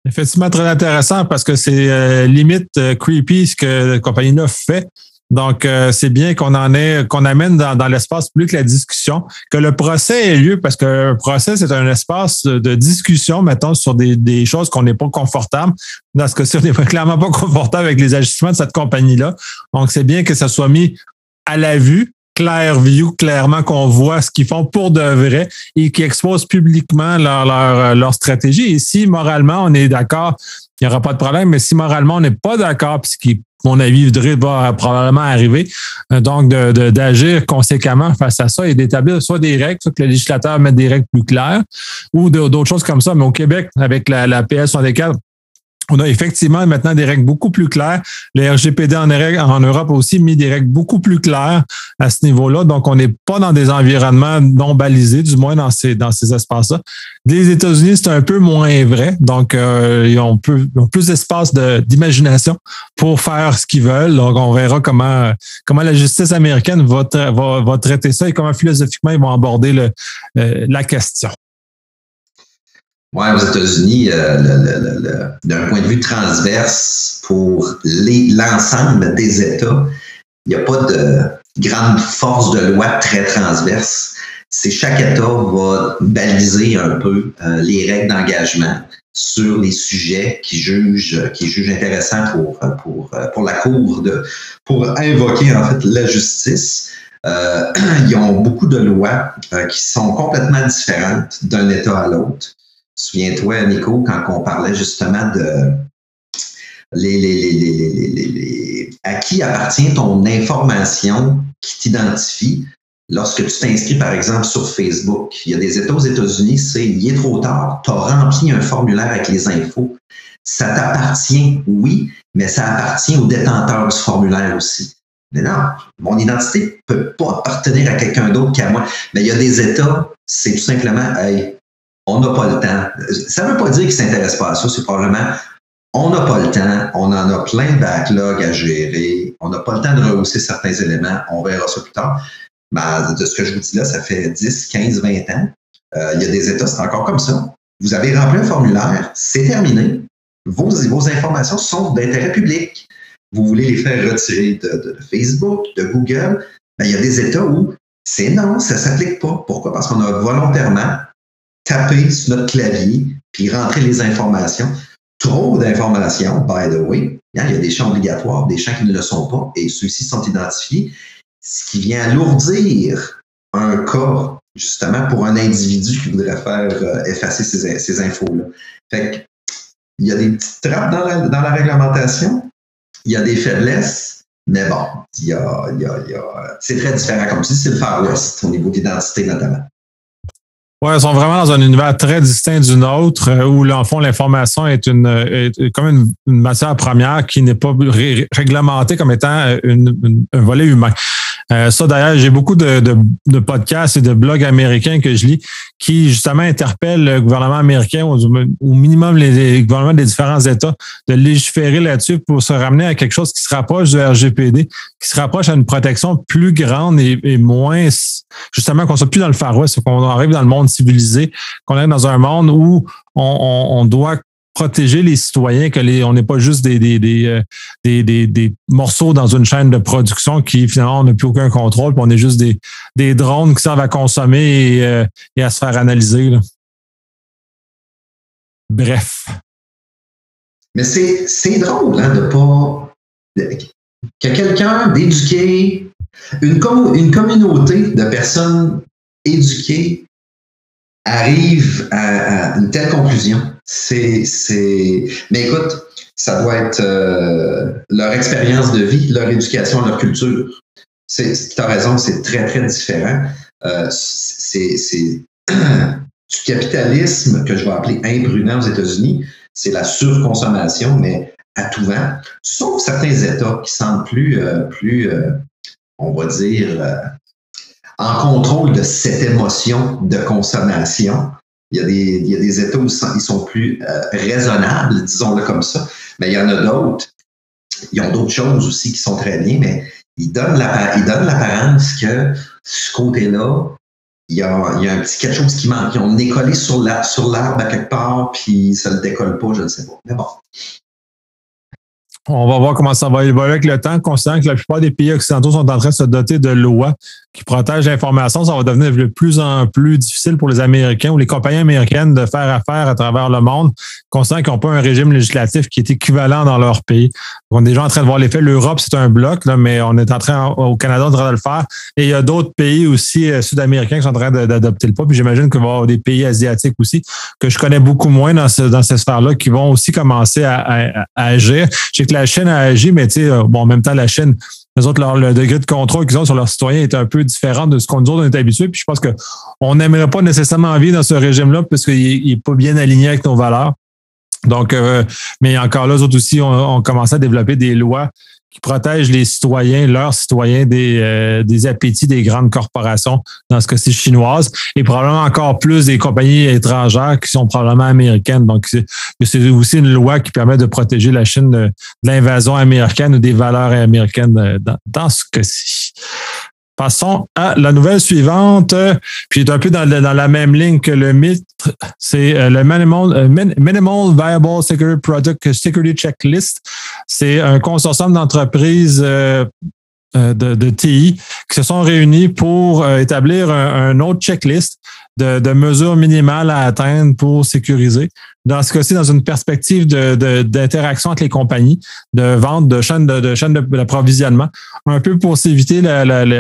Effectivement, très intéressant parce que c'est euh, limite creepy ce que la compagnie 9 fait. Donc, euh, c'est bien qu'on en ait, qu'on amène dans, l'espace plus que la discussion, que le procès ait lieu, parce que le procès, c'est un espace de discussion, mettons, sur des, choses qu'on n'est pas confortable. Dans ce cas-ci, on n'est clairement pas confortable avec les ajustements de cette compagnie-là. Donc, c'est bien que ça soit mis à la vue, clair view, clairement qu'on voit ce qu'ils font pour de vrai et qu'ils exposent publiquement leur, leur, leur stratégie. Et si moralement, on est d'accord, il n'y aura pas de problème, mais si moralement, on n'est pas d'accord, puis ce qui mon avis, va probablement arriver. Euh, donc, d'agir conséquemment face à ça et d'établir soit des règles, soit que le législateur mette des règles plus claires ou d'autres choses comme ça. Mais au Québec, avec la, la PS 64, on a effectivement maintenant des règles beaucoup plus claires. Le RGPD en, Europe a aussi mis des règles beaucoup plus claires à ce niveau-là. Donc, on n'est pas dans des environnements non balisés, du moins dans ces, dans ces espaces-là. Les États-Unis, c'est un peu moins vrai. Donc, euh, ils, ont plus, plus d'espace d'imagination pour faire ce qu'ils veulent. Donc, on verra comment, comment la justice américaine va, va, va traiter ça et comment philosophiquement ils vont aborder le, euh, la question. Oui, aux États-Unis, euh, d'un point de vue transverse pour l'ensemble des États, il n'y a pas de grande force de loi très transverse. C'est chaque État va baliser un peu euh, les règles d'engagement sur les sujets qui jugent qui jugent intéressants pour pour pour la cour de pour invoquer en fait la justice. Euh, ils ont beaucoup de lois qui sont complètement différentes d'un État à l'autre. Souviens-toi, Nico, quand on parlait justement de les, les, les, à qui appartient ton information qui t'identifie lorsque tu t'inscris, par exemple, sur Facebook? Il y a des États aux États-Unis, c'est il est trop tard, tu as rempli un formulaire avec les infos. Ça t'appartient, oui, mais ça appartient au détenteur du formulaire aussi. Mais non, mon identité ne peut pas appartenir à quelqu'un d'autre qu'à moi. Mais il y a des États, c'est tout simplement, hey, on n'a pas le temps. Ça ne veut pas dire qu'ils ne s'intéressent pas à ça, c'est probablement on n'a pas le temps, on en a plein de backlogs à gérer, on n'a pas le temps de rehausser certains éléments, on verra ça plus tard. Mais de ce que je vous dis là, ça fait 10, 15, 20 ans. Euh, il y a des États, c'est encore comme ça. Vous avez rempli un formulaire, c'est terminé. Vos, vos informations sont d'intérêt public. Vous voulez les faire retirer de, Facebook, de Google. Ben, il y a des États où c'est non, ça ne s'applique pas. Pourquoi? Parce qu'on a volontairement taper sur notre clavier puis rentrer les informations. Trop d'informations, by the way. Hein, il y a des champs obligatoires, des champs qui ne le sont pas, et ceux-ci sont identifiés, ce qui vient alourdir un cas, justement, pour un individu qui voudrait faire euh, effacer ces, infos-là. Fait il y a des petites trappes dans la, réglementation, il y a des faiblesses, mais bon, il y a, il y a, c'est très différent. Comme si c'est le Far West au niveau d'identité, notamment. Oui, ils sont vraiment dans un univers très distinct du nôtre, euh, où, en fond, l'information est une est comme une, matière première qui n'est pas réglementée comme étant euh, une, un volet humain. Euh, ça, d'ailleurs, j'ai beaucoup de, de, de, podcasts et de blogs américains que je lis qui, justement, interpellent le gouvernement américain, ou au minimum les, gouvernements des différents États, de légiférer là-dessus pour se ramener à quelque chose qui se rapproche du RGPD, qui se rapproche à une protection plus grande et, et moins, justement, qu'on soit plus dans le Far West, qu'on arrive dans le monde civilisé, qu'on est dans un monde où on, on, on doit protéger les citoyens, que les, on n'est pas juste des, des, des, euh, des, des, morceaux dans une chaîne de production qui finalement on n'a plus aucun contrôle, puis on est juste des, des drones qui servent à consommer et, euh, à se faire analyser. Bref. Mais c'est drôle hein, de pas que quelqu'un d'éduqué, une, une communauté de personnes éduquées arrive à, une telle conclusion. C'est, c'est, mais écoute, ça doit être euh, leur expérience de vie, leur éducation, leur culture. C'est, as raison, c'est très, très différent. Euh, c'est, c'est du capitalisme que je vais appeler imprudent aux États-Unis. C'est la surconsommation, mais à tout vent. Sauf certains États qui semblent plus, euh, plus on va dire, en contrôle de cette émotion de consommation. Il y a des, il y a des États où ils sont plus euh, raisonnables, disons-le comme ça, mais il y en a d'autres. Ils ont d'autres choses aussi qui sont très bien, mais ils donnent l'apparence que ce côté-là, il y, a, il y a un petit quelque chose qui manque. Ils ont décollé sur l'arbre à quelque part, puis ça ne décolle pas, je ne sais pas. Mais bon, on va voir comment ça va évoluer avec le temps, considérant que la plupart des pays occidentaux sont en train de se doter de lois qui protègent l'information. Ça va devenir de plus en plus difficile pour les Américains ou les compagnies américaines de faire affaire à travers le monde, considérant qu'ils n'ont pas un régime législatif qui est équivalent dans leur pays. On est déjà en train de voir l'effet. L'Europe, c'est un bloc, là, mais on est en train, au Canada, en train de le faire. Et il y a d'autres pays aussi euh, sud-américains qui sont en train d'adopter le pas. Puis j'imagine qu'il va y avoir des pays asiatiques aussi, que je connais beaucoup moins dans, ce, dans cette sphère-là, qui vont aussi commencer à, agir. Je sais que la Chine a agi, mais tu sais, euh, bon, en même temps, la Chine, les autres, leur, le degré de contrôle qu'ils ont sur leurs citoyens est un peu différent de ce qu'on nous autres est habitués. Puis je pense qu'on n'aimerait pas nécessairement vivre dans ce régime-là parce qu'il n'est pas bien aligné avec nos valeurs. Donc, euh, mais encore là, eux autres aussi ont, commencé à développer des lois qui protègent les citoyens, leurs citoyens des, euh, des appétits des grandes corporations, dans ce cas-ci chinoises, et probablement encore plus des compagnies étrangères qui sont probablement américaines. Donc, c'est aussi une loi qui permet de protéger la Chine de, l'invasion américaine ou des valeurs américaines euh, dans ce cas-ci. Passons à la nouvelle suivante, puis est un peu dans, la même ligne que le mythe, c'est euh, le Minimal, euh, Minimal Viable Security Product Security Checklist. C'est un consortium d'entreprises euh, de, TI qui se sont réunis pour établir un, autre checklist de, mesures minimales à atteindre pour sécuriser. Dans ce cas-ci, dans une perspective d'interaction entre les compagnies, de vente, de chaîne de, de chaîne d'approvisionnement, un peu pour s'éviter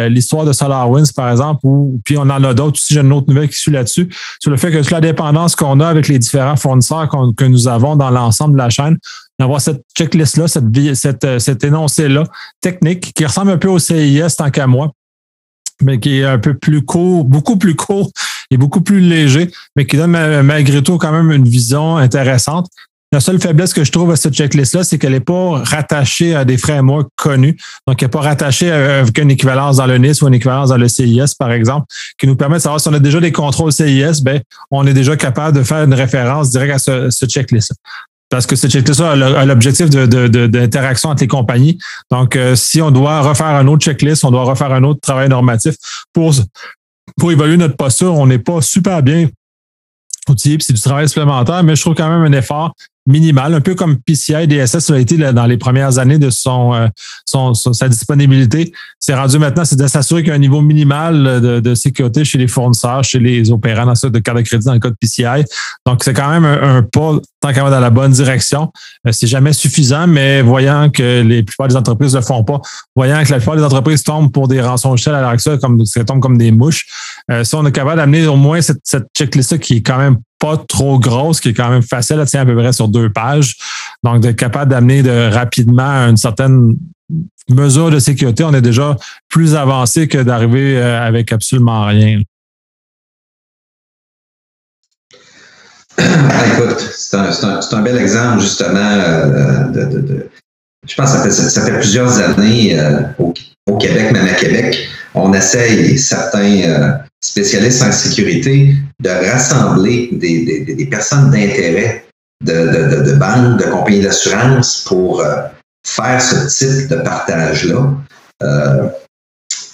l'histoire de SolarWinds, par exemple, ou puis on en a d'autres aussi, j'ai une autre nouvelle qui suit là-dessus, sur le fait que toute la dépendance qu'on a avec les différents fournisseurs que nous avons dans l'ensemble de la chaîne, d'avoir cette checklist-là, cette, cet énoncé-là, technique, qui ressemble un peu au CIS tant qu'à moi, mais qui est un peu plus court, beaucoup plus court et beaucoup plus léger, mais qui donne malgré tout quand même une vision intéressante. La seule faiblesse que je trouve à cette checklist-là, c'est qu'elle n'est pas rattachée à des frameworks connus. Donc, elle n'est pas rattachée avec une équivalence dans le NIS ou une équivalence dans le CIS, par exemple, qui nous permet de savoir si on a déjà des contrôles CIS, ben, on est déjà capable de faire une référence directe à ce, ce checklist. Parce que cette checklist a l'objectif d'interaction de, entre les compagnies. Donc, euh, si on doit refaire un autre checklist, on doit refaire un autre travail normatif pour, pour évaluer notre posture, on n'est pas super bien outillé, c'est du travail supplémentaire, mais je trouve quand même un effort minimal, un peu comme PCI DSS a été dans les premières années de euh, son, sa disponibilité. C'est rendu maintenant, c'est de s'assurer qu'il y a un niveau minimal de, sécurité chez les fournisseurs, chez les opérants dans de carte de crédit dans le cas de PCI. Donc, c'est quand même un, pas tant qu'à dans la bonne direction. Euh, c'est jamais suffisant, mais voyant que les plupart des entreprises ne le font pas, voyant que la plupart des entreprises tombent pour des rançons shell à l'heure actuelle, comme ça tombe comme des mouches, euh, si on est capable d'amener au moins cette, cette checklist-là qui est quand même pas trop grosse, qui est quand même facile à tenir à peu près sur deux pages. Donc, d'être capable d'amener de, rapidement une certaine mesure de sécurité, on est déjà plus avancé que d'arriver euh, avec absolument rien. Écoute, c'est un, bel exemple justement euh, de, je pense que ça fait, plusieurs années euh, au, Québec, même à Québec, on essaye certains spécialistes en sécurité de rassembler des, personnes d'intérêt de, de, banques, de compagnies d'assurance pour euh, faire ce type de partage-là. Euh,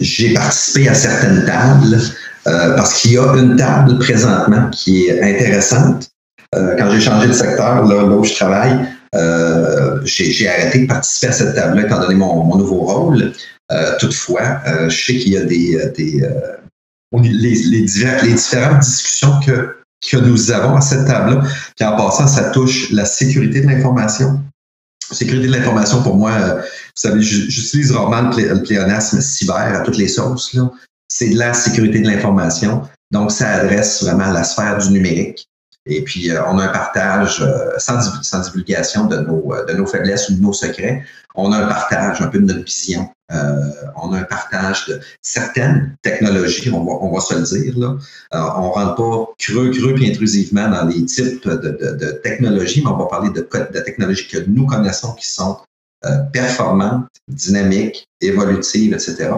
j'ai participé à certaines tables euh, parce qu'il y a une table présentement qui est intéressante. quand j'ai changé de secteur, là, où je travaille, j'ai arrêté de participer à cette table-là étant donné mon, nouveau rôle. toutefois, je sais qu'il y a des, des les, les, différentes discussions que, que nous avons à cette table-là. Puis en passant, ça touche la sécurité de l'information, sécurité de l'information, pour moi, euh, vous savez, j'utilise rarement le, pléonasme cyber à toutes les sauces. C'est de la sécurité de l'information. Donc, ça adresse vraiment la sphère du numérique. Et puis, euh, on a un partage euh, sans, sans, divulgation de nos, de nos faiblesses ou de nos secrets. On a un partage un peu de notre vision. On a un partage de certaines technologies, on va, on va se le dire. Là. on rentre pas creux, creux et intrusivement dans les types de, technologies, mais on va parler de, de technologies que nous connaissons qui sont performantes, dynamiques, évolutives, etc.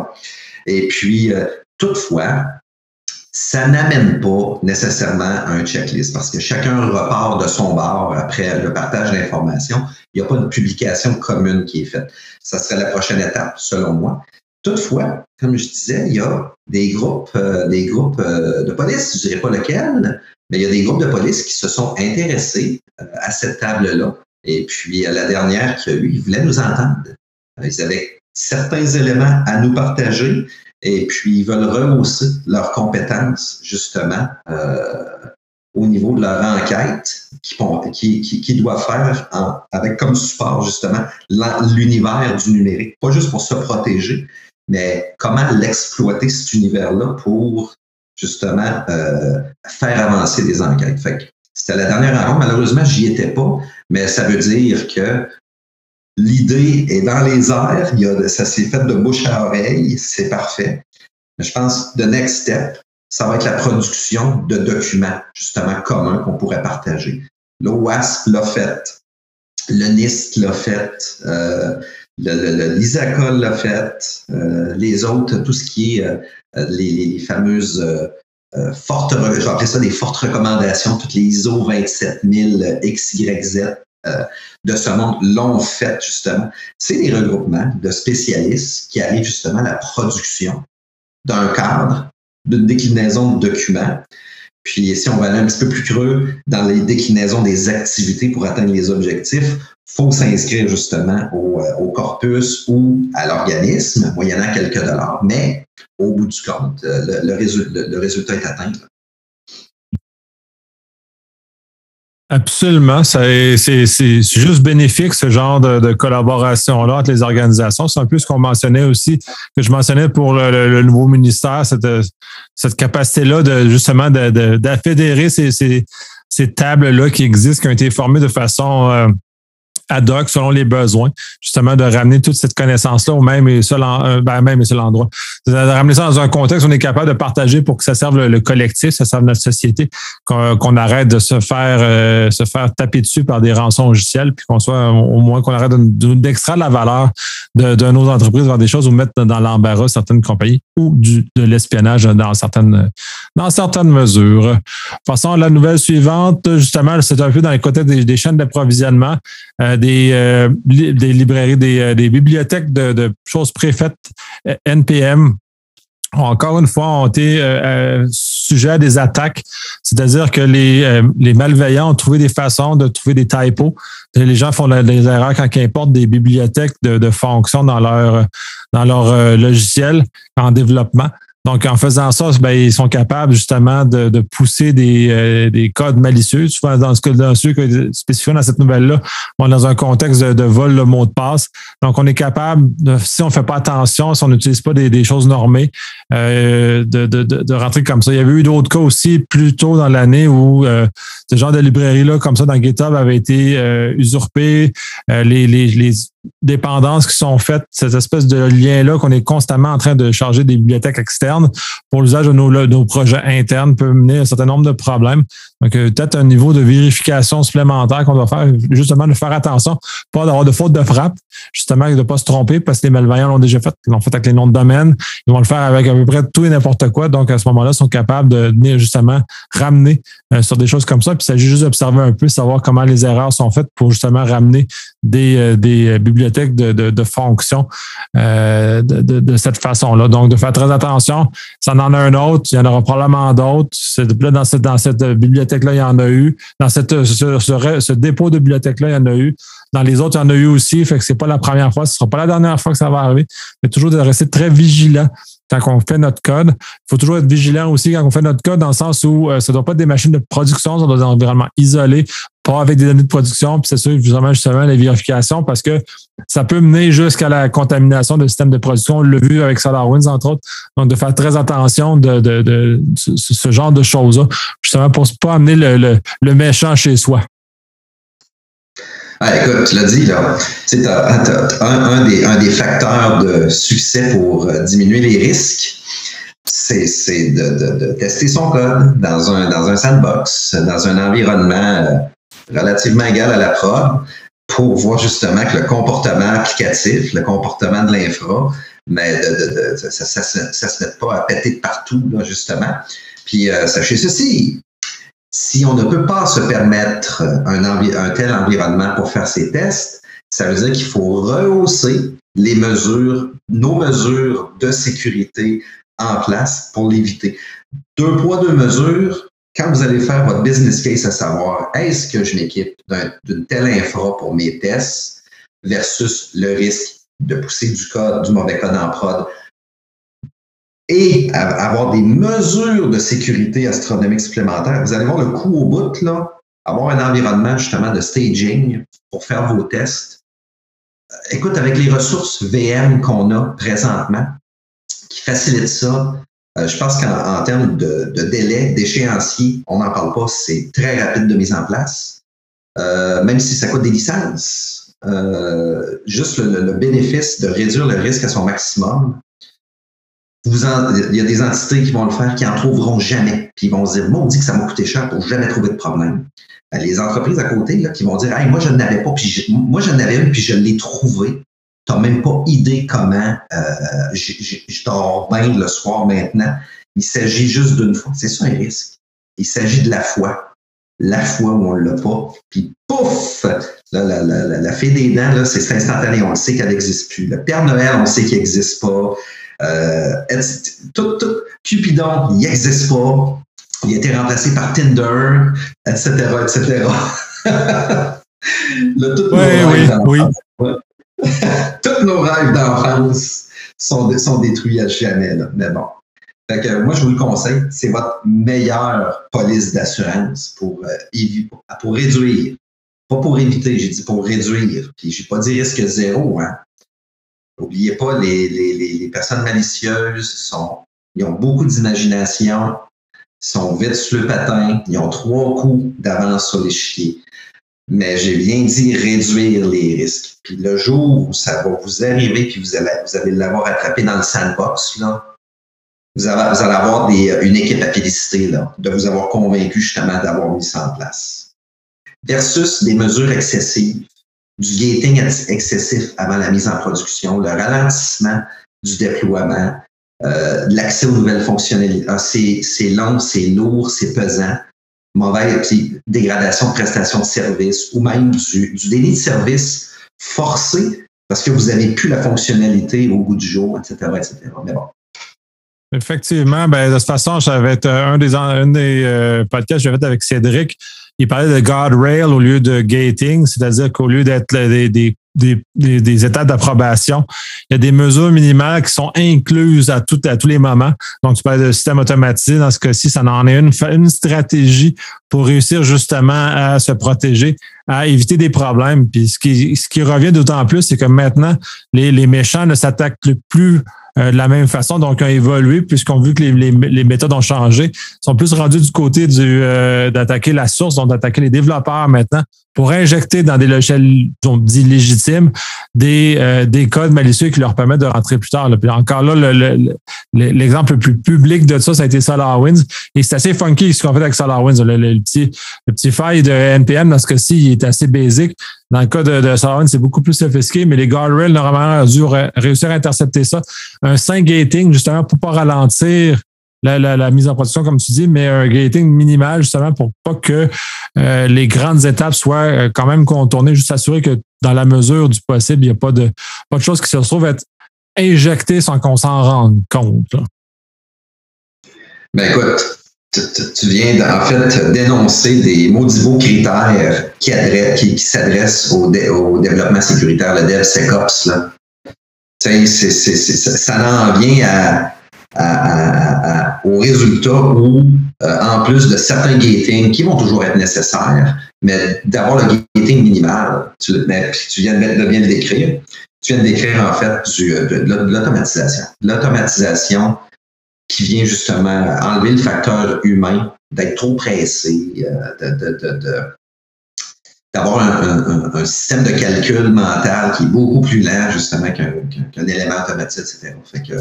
Et puis, toutefois, ça n'amène pas nécessairement à un checklist parce que chacun repart de son bord après le partage d'informations. Il n'y a pas de publication commune qui est faite. Ça serait la prochaine étape, selon moi. Toutefois, comme je disais, il y a des groupes, euh, des groupes euh, de police, je ne dirais pas lequel, mais il y a des groupes de police qui se sont intéressés euh, à cette table-là. Et puis, à la dernière qu'il y a eu, ils voulaient nous entendre. Ils avaient certains éléments à nous partager et puis, ils veulent rehausser leurs compétences, justement, euh, au niveau de leur enquête qui, qui, qui, doivent faire avec comme support, justement, l'univers du numérique. Pas juste pour se protéger, mais comment l'exploiter, cet univers-là, pour, justement, euh, faire avancer des enquêtes. Fait c'était la dernière rencontre. Malheureusement, j'y étais pas, mais ça veut dire que L'idée est dans les airs, il y a, ça s'est fait de bouche à oreille, c'est parfait. Mais je pense que the next step, ça va être la production de documents justement communs qu'on pourrait partager. Le WASP l'a fait, le NIST l'a fait, euh, le, l'ISACA l'a fait, euh, les autres, tout ce qui est euh, les, fameuses euh, fortes, j'appelle ça des fortes recommandations, toutes les ISO 27000 XYZ euh, de ce monde l'ont fait justement. C'est des regroupements de spécialistes qui arrivent justement à la production d'un cadre, d'une déclinaison de documents. Puis si on va aller un petit peu plus creux dans les déclinaisons des activités pour atteindre les objectifs, faut s'inscrire justement au, euh, corpus ou à l'organisme, moyennant quelques dollars. Mais au bout du compte, euh, le, le résultat est atteint. Absolument. C'est juste bénéfique, ce genre de, collaboration-là entre les organisations. C'est un peu ce qu'on mentionnait aussi, que je mentionnais pour le, nouveau ministère, cette, cette capacité-là de justement d'affédérer ces, ces, ces tables-là qui existent, qui ont été formées de façon euh, ad hoc selon les besoins, justement de ramener toute cette connaissance-là au même et seul, euh, ben, même et endroit. De ramener ça dans un contexte où on est capable de partager pour que ça serve le, collectif, ça serve notre société, qu'on arrête de se faire euh, se faire taper dessus par des rançons logiciels, puis qu'on soit au moins qu'on arrête d'extraire la valeur de, nos entreprises vers des choses ou mettre dans l'embarras certaines compagnies ou de l'espionnage dans certaines dans certaines mesures. Passons à la nouvelle suivante. Justement, c'est un peu dans les côtés des, chaînes d'approvisionnement. Euh, des, euh, des librairies, des, euh, bibliothèques de, choses préfaites NPM encore une fois, ont été euh, sujets à des attaques. C'est-à-dire que les, malveillants ont trouvé des façons de trouver des typos. Les gens font des erreurs quand ils importent des bibliothèques de, de fonctions dans leur, dans leur logiciel en développement. Donc, en faisant ça, ben, ils sont capables justement de, de pousser des, euh, des, codes malicieux. Souvent, dans ce cas, dans ceux que spécifiés dans cette nouvelle-là, on est dans un contexte de, vol de mot de passe. Donc, on est capable, si on ne fait pas attention, si on n'utilise pas des, des, choses normées, euh, de, de, de, rentrer comme ça. Il y avait eu d'autres cas aussi plus tôt dans l'année où euh, ce genre de librairie-là, comme ça, dans GitHub, avait été euh, usurpé. les, les, les dépendances qui sont faites, cette espèce de lien-là qu'on est constamment en train de charger des bibliothèques externes pour l'usage de nos, nos, projets internes peut mener à un certain nombre de problèmes. Donc, euh, peut-être un niveau de vérification supplémentaire qu'on doit faire, justement, de faire attention, pas d'avoir de faute de frappe, justement, de ne pas se tromper parce que les malveillants l'ont déjà fait. Ils l'ont fait avec les noms de domaine. Ils vont le faire avec à peu près tout et n'importe quoi. Donc, à ce moment-là, ils sont capables de venir justement ramener euh, sur des choses comme ça. Puis, il s'agit juste d'observer un peu, savoir comment les erreurs sont faites pour justement ramener des, euh, des bibliothèques de, de, de fonctions de, de, de, cette façon-là. Donc, de faire très attention. Ça en a un autre. Il y en aura probablement d'autres. Dans cette, dans cette bibliothèque là il y en a eu. Dans cette, ce, dépôt de bibliothèque-là, il y en a eu. Dans les autres, il y en a eu aussi. Fait que c'est pas la première fois. Ce sera pas la dernière fois que ça va arriver. Mais toujours de rester très vigilant quand on fait notre code. Il faut toujours être vigilant aussi quand on fait notre code dans le sens où euh, ça ne doit pas être des machines de production, ça doit être un environnement isolé pas avec des données de production, puis c'est sûr justement, justement la vérification parce que ça peut mener jusqu'à la contamination du système de production. On l'a vu avec SolarWinds, entre autres. Donc, de faire très attention de, de, ce, genre de choses-là, justement pour ne pas amener le, le, méchant chez soi. Ah, écoute, tu l'as dit, là. Un, des, un des facteurs de succès pour euh, diminuer les risques, c'est de, de, tester son code dans un, dans un sandbox, dans un environnement euh, relativement égal à la prod pour voir justement que le comportement applicatif, le comportement de l'infra, mais de, ça, ça, ça, se met pas à péter de partout, là, justement. Puis euh, sachez ceci, si on ne peut pas se permettre un, un tel environnement pour faire ces tests, ça veut dire qu'il faut rehausser les mesures, nos mesures de sécurité en place pour l'éviter. Deux poids, deux mesures, quand vous allez faire votre business case à savoir est-ce que je m'équipe d'une telle infra pour mes tests versus le risque de pousser du code, du mauvais code en prod et avoir des mesures de sécurité astronomique supplémentaires, vous allez voir le coup au bout, là, avoir un environnement justement de staging pour faire vos tests. Écoute, avec les ressources VM qu'on a présentement, qui facilitent ça, euh, je pense qu'en termes de, délai, d'échéancier, on n'en parle pas, c'est très rapide de mise en place. Euh, même si ça coûte des licences, euh, juste le, bénéfice de réduire le risque à son maximum. Il y a des entités qui vont le faire, qui en trouveront jamais, puis ils vont se dire, moi, on dit que ça m'a coûté cher pour jamais trouver de problème. Ben, les entreprises à côté, là, qui vont dire, hey, moi, je n'avais pas, puis moi, je n'avais une, puis je l'ai trouvé tu n'as même pas idée comment euh, je dors bien le soir maintenant. Il s'agit juste d'une fois. C'est ça un risque. Il s'agit de la foi. La foi où on ne l'a pas. Puis pouf! la, la, la, la fée des dents, là, c'est instantané. On le sait qu'elle n'existe plus. Le Père Noël, on sait qu'il n'existe pas. Euh, tout, tout, Cupidon, il n'existe pas. Il a été remplacé par Tinder, etc., etc. le, tout oui, oui, oui. Tous nos rêves d'enfance sont, sont détruits à jamais. Mais bon. moi, je vous le conseille, c'est votre meilleure police d'assurance pour, euh, pour réduire. Pas pour éviter, j'ai dit pour réduire. Puis j'ai pas dit risque zéro. Hein. N'oubliez pas, les, les, les, personnes malicieuses sont, ils ont beaucoup d'imagination, sont vite sur le patin, ils ont trois coups d'avance sur les chiens mais j'ai bien dit réduire les risques. Puis le jour où ça va vous arriver, puis vous allez, vous allez l'avoir attrapé dans le sandbox, là, vous, allez, vous allez avoir des, une équipe à féliciter là, de vous avoir convaincu justement d'avoir mis ça en place. Versus des mesures excessives, du gating excessif avant la mise en production, le ralentissement du déploiement, euh, l'accès aux nouvelles fonctionnalités. Ah, c'est long, c'est lourd, c'est pesant mauvaise dégradation de prestations de service ou même du, du déni de service forcé parce que vous n'avez plus la fonctionnalité au bout du jour, etc., etc. Mais bon. Effectivement, ben, de toute façon, j'avais un des, un des euh, podcasts que j'avais fait avec Cédric. Il parlait de guardrail au lieu de gating, c'est-à-dire qu'au lieu d'être des, des des, des, étapes d'approbation. Il y a des mesures minimales qui sont incluses à, tout, à tous les moments. Donc, tu parles de système automatisé. Dans ce cas-ci, ça en est une, une stratégie pour réussir justement à se protéger, à éviter des problèmes. Puis ce qui, ce qui revient d'autant plus, c'est que maintenant, les, les méchants ne s'attaquent plus euh, de la même façon, donc ont évolué puisqu'on vu que les, les, les, méthodes ont changé, sont plus rendus du côté du euh, d'attaquer la source, donc d'attaquer les développeurs maintenant pour injecter dans des logiciels dont dit légitimes des, euh, des codes malicieux qui leur permettent de rentrer plus tard. Puis encore là, l'exemple le, plus public de ça, ça a été SolarWinds. Et c'est assez funky ce qu'on fait avec SolarWinds. Le, petit, le petit faille de NPM, dans ce cas-ci, est assez basique. Dans le cas de, de c'est beaucoup plus sophistiqué, mais les guardrails, normalement, ont dû réussir à intercepter ça. Un 5 gating, justement, pour pas ralentir la, mise en production, comme tu dis, mais un gating minimal justement pour pas que euh, les grandes étapes soient euh, quand même contournées, juste s'assurer que dans la mesure du possible, il n'y a pas de, pas de choses qui se retrouvent être injectées sans qu'on s'en rende compte. Ben écoute, tu, viens en fait dénoncer des maudits beaux critères qui, s'adressent au, développement sécuritaire, le DevSecOps. Là. ça en vient au résultat où, euh, en plus de certains gatings qui vont toujours être nécessaires, mais d'avoir le gating minimal. Tu, tu viens de, bien le décrire. Tu viens de décrire en fait du, de, de l'automatisation. L'automatisation qui vient justement enlever le facteur humain, d'être trop pressé, euh, de, d'avoir un, système de calcul mental qui est beaucoup plus lent justement qu'un, élément automatique, etc. Fait que,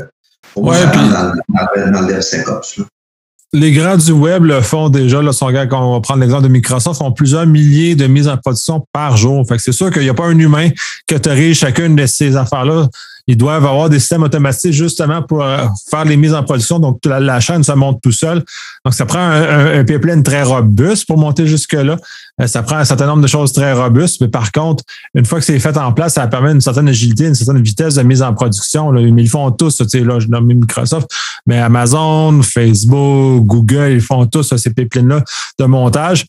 pour moi, ça dans, dans, le DevSecOps. Là les grands du web le font déjà. Là, gars, on va prendre l'exemple de Microsoft, font plusieurs milliers de mises en production par jour. Fait que c'est sûr qu'il n'y a pas un humain qui autorise chacune de ces affaires-là ils doivent avoir des systèmes automatisés justement pour euh, faire les mises en production. Donc, la, chaîne se monte tout seul. Donc, ça prend un, pipeline très robuste pour monter jusque-là. Euh, ça prend un certain nombre de choses très robustes. Mais par contre, une fois que c'est fait en place, ça permet une certaine agilité, une certaine vitesse de mise en production. Là. Ils font tous, tu sais, là, je nomme Microsoft, mais Amazon, Facebook, Google, ils font tous ces pipelines-là de montage.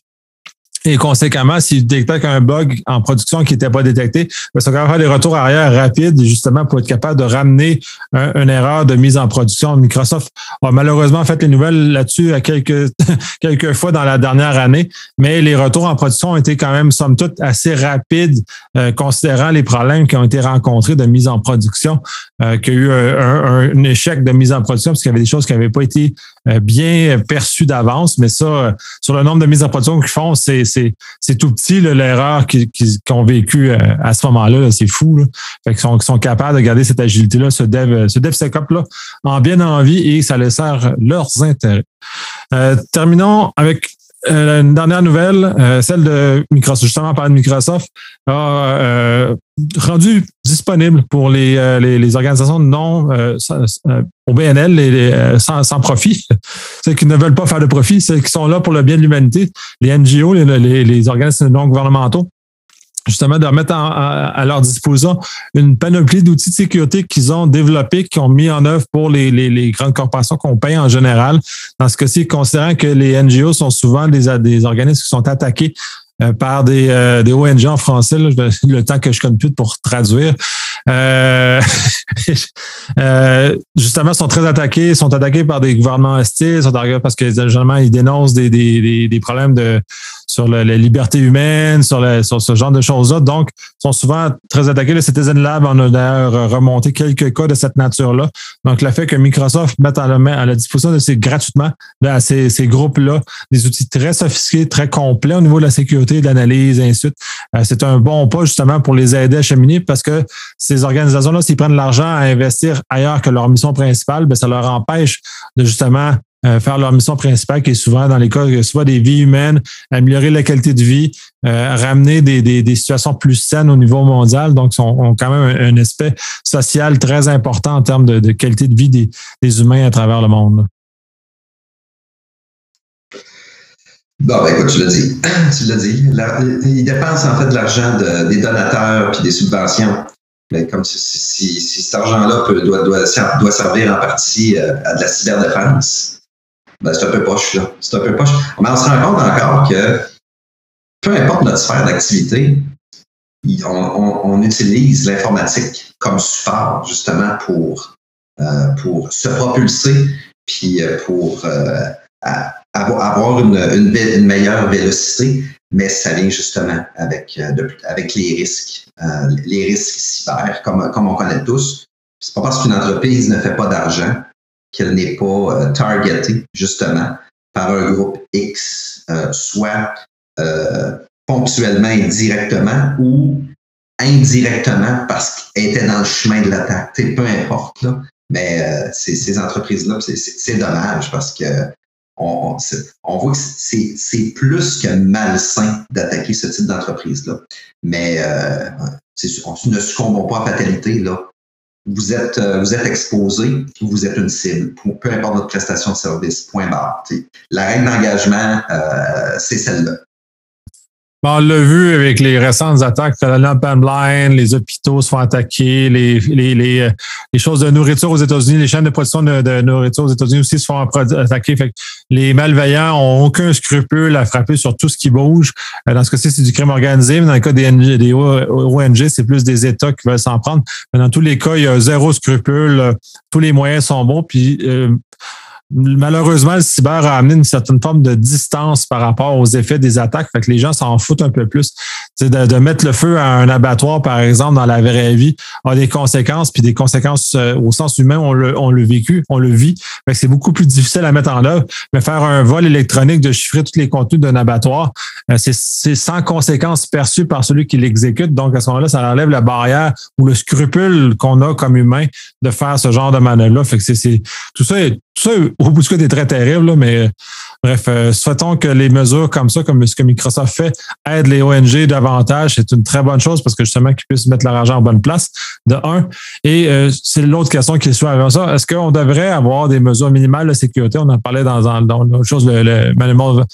Et conséquemment, s'ils détectent un bug en production qui n'était pas détecté, ben, ça va faire des retours arrière rapides, justement, pour être capable de ramener une erreur de mise en production. Microsoft a malheureusement fait les nouvelles là-dessus à quelques, quelques fois dans la dernière année, mais les retours en production ont été quand même, somme toute, assez rapides, euh, considérant les problèmes qui ont été rencontrés de mise en production, euh, qu'il y a eu un, échec de mise en production parce qu'il y avait des choses qui n'avaient pas été euh, bien perçues d'avance, mais ça, sur le nombre de mises en production qu'ils font, c'est c'est tout petit, l'erreur qu'ils ont vécu euh, à ce moment-là. c'est fou. Là. Qu'ils sont, capables de garder cette agilité-là, ce dev, ce DevSecOps-là, en bien envie et ça les sert leurs intérêts. Euh, terminons avec euh, une dernière nouvelle, euh, celle de Microsoft, justement par de Microsoft, a euh, rendu disponible pour les, les, organisations non au BNL les, sans, sans, profit, celles qui ne veulent pas faire de profit, celles qui sont là pour le bien de l'humanité, les NGO, les, les organismes non gouvernementaux justement de remettre à leur disposition une panoplie d'outils de sécurité qu'ils ont développés, qu'ils ont mis en œuvre pour les, les, les grandes corporations qu'on paye en général. Dans ce cas-ci, considérant que les NGO sont souvent des, des organismes qui sont attaqués euh, par des, euh, des ONG en français, là, le temps que je plus pour traduire. Euh, euh, justement, sont très attaqués, sont attaqués par des gouvernements hostiles, sont attaqués parce que généralement, ils dénoncent des, des, des, problèmes de sur la, liberté humaine, sur, ce genre de choses-là. Donc, sont souvent très attaqués. Le Citizen Lab on a d'ailleurs remonté quelques cas de cette nature-là. Donc, le fait que Microsoft mette à la, à la disposition de ces gratuitement à ces, ces groupes-là des outils très sophistiqués, très complets au niveau de la sécurité, de l'analyse, et ainsi de suite, euh, c'est un bon pas justement pour les aider à cheminer parce que ces organisations-là, s'ils prennent l'argent à investir ailleurs que leur mission principale, bien, ça leur empêche de justement euh, faire leur mission principale, qui est souvent dans les cas, soit des vies humaines, améliorer la qualité de vie, euh, ramener des, des, situations plus saines au niveau mondial. Donc, ils ont quand même un, aspect social très important en termes de, qualité de vie des, des, humains à travers le monde. Bon, ben écoute, tu l'as dit. tu l'as ils dépensent en fait de l'argent de, des donateurs puis des subventions mais comme si, si, si cet argent-là doit, doit, doit, servir en partie euh, à de la cyberdéfense, ben c'est un peu poche, là. C'est un peu poche. Mais on se rend compte encore que peu importe notre sphère d'activité, on, utilise l'informatique comme support justement pour, euh, pour se propulser puis euh, pour euh, avoir une, meilleure vélocité mais ça vient justement avec, avec les risques, les risques cyber, comme, comme on connaît tous. C'est pas parce qu'une entreprise ne fait pas d'argent qu'elle n'est pas euh, targetée justement par un groupe X, soit ponctuellement indirectement ou indirectement parce qu'elle était dans le chemin de l'attaque. Peu importe, là, mais ces entreprises-là, c'est dommage parce que on, on, voit que c'est plus que malsain d'attaquer ce type d'entreprise-là. Mais euh, on ne succombons pas à fatalité. Là. Vous êtes, euh, vous êtes exposé, vous êtes une cible, peu importe votre prestation de service, point barre. La règle d'engagement, euh, c'est celle-là. On l'a vu avec les récentes attaques, la pipeline, les hôpitaux se font attaquer, les, les, les, euh, les, choses de nourriture aux États-Unis, les chaînes de production de, nourriture aux États-Unis aussi se font attaquer. Fait les malveillants ont aucun scrupule à frapper sur tout ce qui bouge. Euh, dans ce cas-ci, c'est du crime organisé, mais dans le cas des, des ONG, c'est plus des États qui veulent s'en prendre. Mais dans tous les cas, il y a zéro scrupule. Tous les moyens sont bons. Puis euh, malheureusement, le cyber a amené une certaine forme de distance par rapport aux effets des attaques. Fait que les gens s'en foutent un peu plus. De, mettre le feu à un abattoir, par exemple, dans la vraie vie, a des conséquences, puis des conséquences euh, au sens humain, on le, on le vécu, on le vit. Fait c'est beaucoup plus difficile à mettre en œuvre. Mais faire un vol électronique de chiffrer tous les contenus d'un abattoir, euh, c'est sans conséquences perçues par celui qui l'exécute. Donc, à ce moment-là, ça enlève la barrière ou le scrupule qu'on a comme humain de faire ce genre de manœuvre-là. Fait que c'est tout ça est ça, au bout du compte, est très terrible, mais bref, euh, souhaitons que les mesures comme ça, comme ce que Microsoft fait, aident les ONG davantage. C'est une très bonne chose parce que justement qu'ils puissent mettre leur argent en bonne place, de un. Et euh, c'est l'autre question qui est sur avant ça. Est-ce qu'on devrait avoir des mesures minimales de sécurité? On en parlait dans, dans, dans l'autre chose, le, le Manimal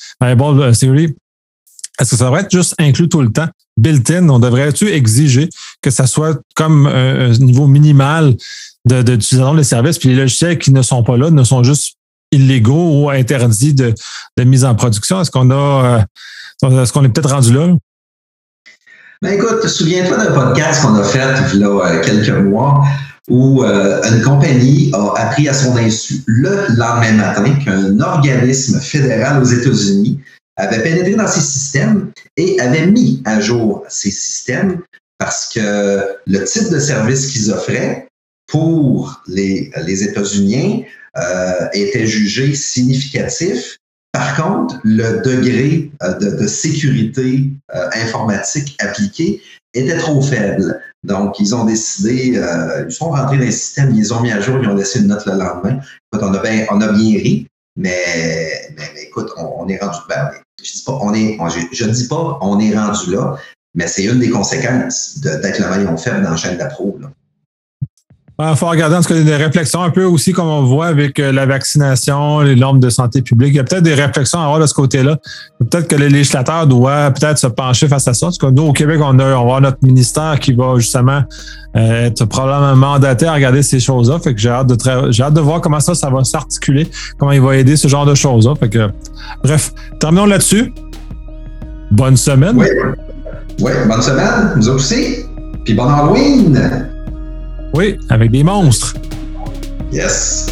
Theory. Est-ce que ça devrait être juste inclus tout le temps? Built-in, on devrait-tu exiger que ça soit comme un niveau minimal d'utilisation de, des services, puis les logiciels qui ne sont pas là ne sont juste illégaux ou interdits de, de mise en production. Est-ce qu'on a euh, est-ce qu'on est peut-être rendu là? Ben écoute, souviens-toi d'un podcast qu'on a fait il y a euh, quelques mois où euh, une compagnie a appris à son insu le lendemain matin qu'un organisme fédéral aux États-Unis avait pénétré dans ses systèmes et avait mis à jour ces systèmes parce que le type de service qu'ils offraient pour les, les États-Unis euh, était jugé significatif. Par contre, le degré euh, de, de sécurité euh, informatique appliqué était trop faible. Donc, ils ont décidé, euh, ils sont rentrés dans le système, ils les ont mis à jour, ils ont laissé une note le lendemain. Écoute, on a bien, on a bien ri, mais, mais, écoute, on, on, est rendu. Ben, je dis pas, on est, je, dis pas, on est rendu là, mais c'est une des conséquences d'être le maillon faible dans la chaîne d'approuve. Il faut regarder en tout cas des réflexions un peu aussi comme on voit avec euh, la vaccination, les normes de santé publique. Il y a peut-être des réflexions à avoir de ce côté-là. Peut-être que les législateurs doivent peut-être se pencher face à ça. Parce que nous, au Québec, on, a, on va avoir notre ministère qui va justement euh, être probablement mandaté à regarder ces choses-là. Fait que j'ai hâte de j'ai hâte de voir comment ça, ça va s'articuler, comment il va aider ce genre de choses-là. Fait que, bref, terminons là-dessus. Bonne semaine. Oui. oui, bonne semaine. Nous aussi. Puis bon Halloween. Oui, avec des monstres. Yes.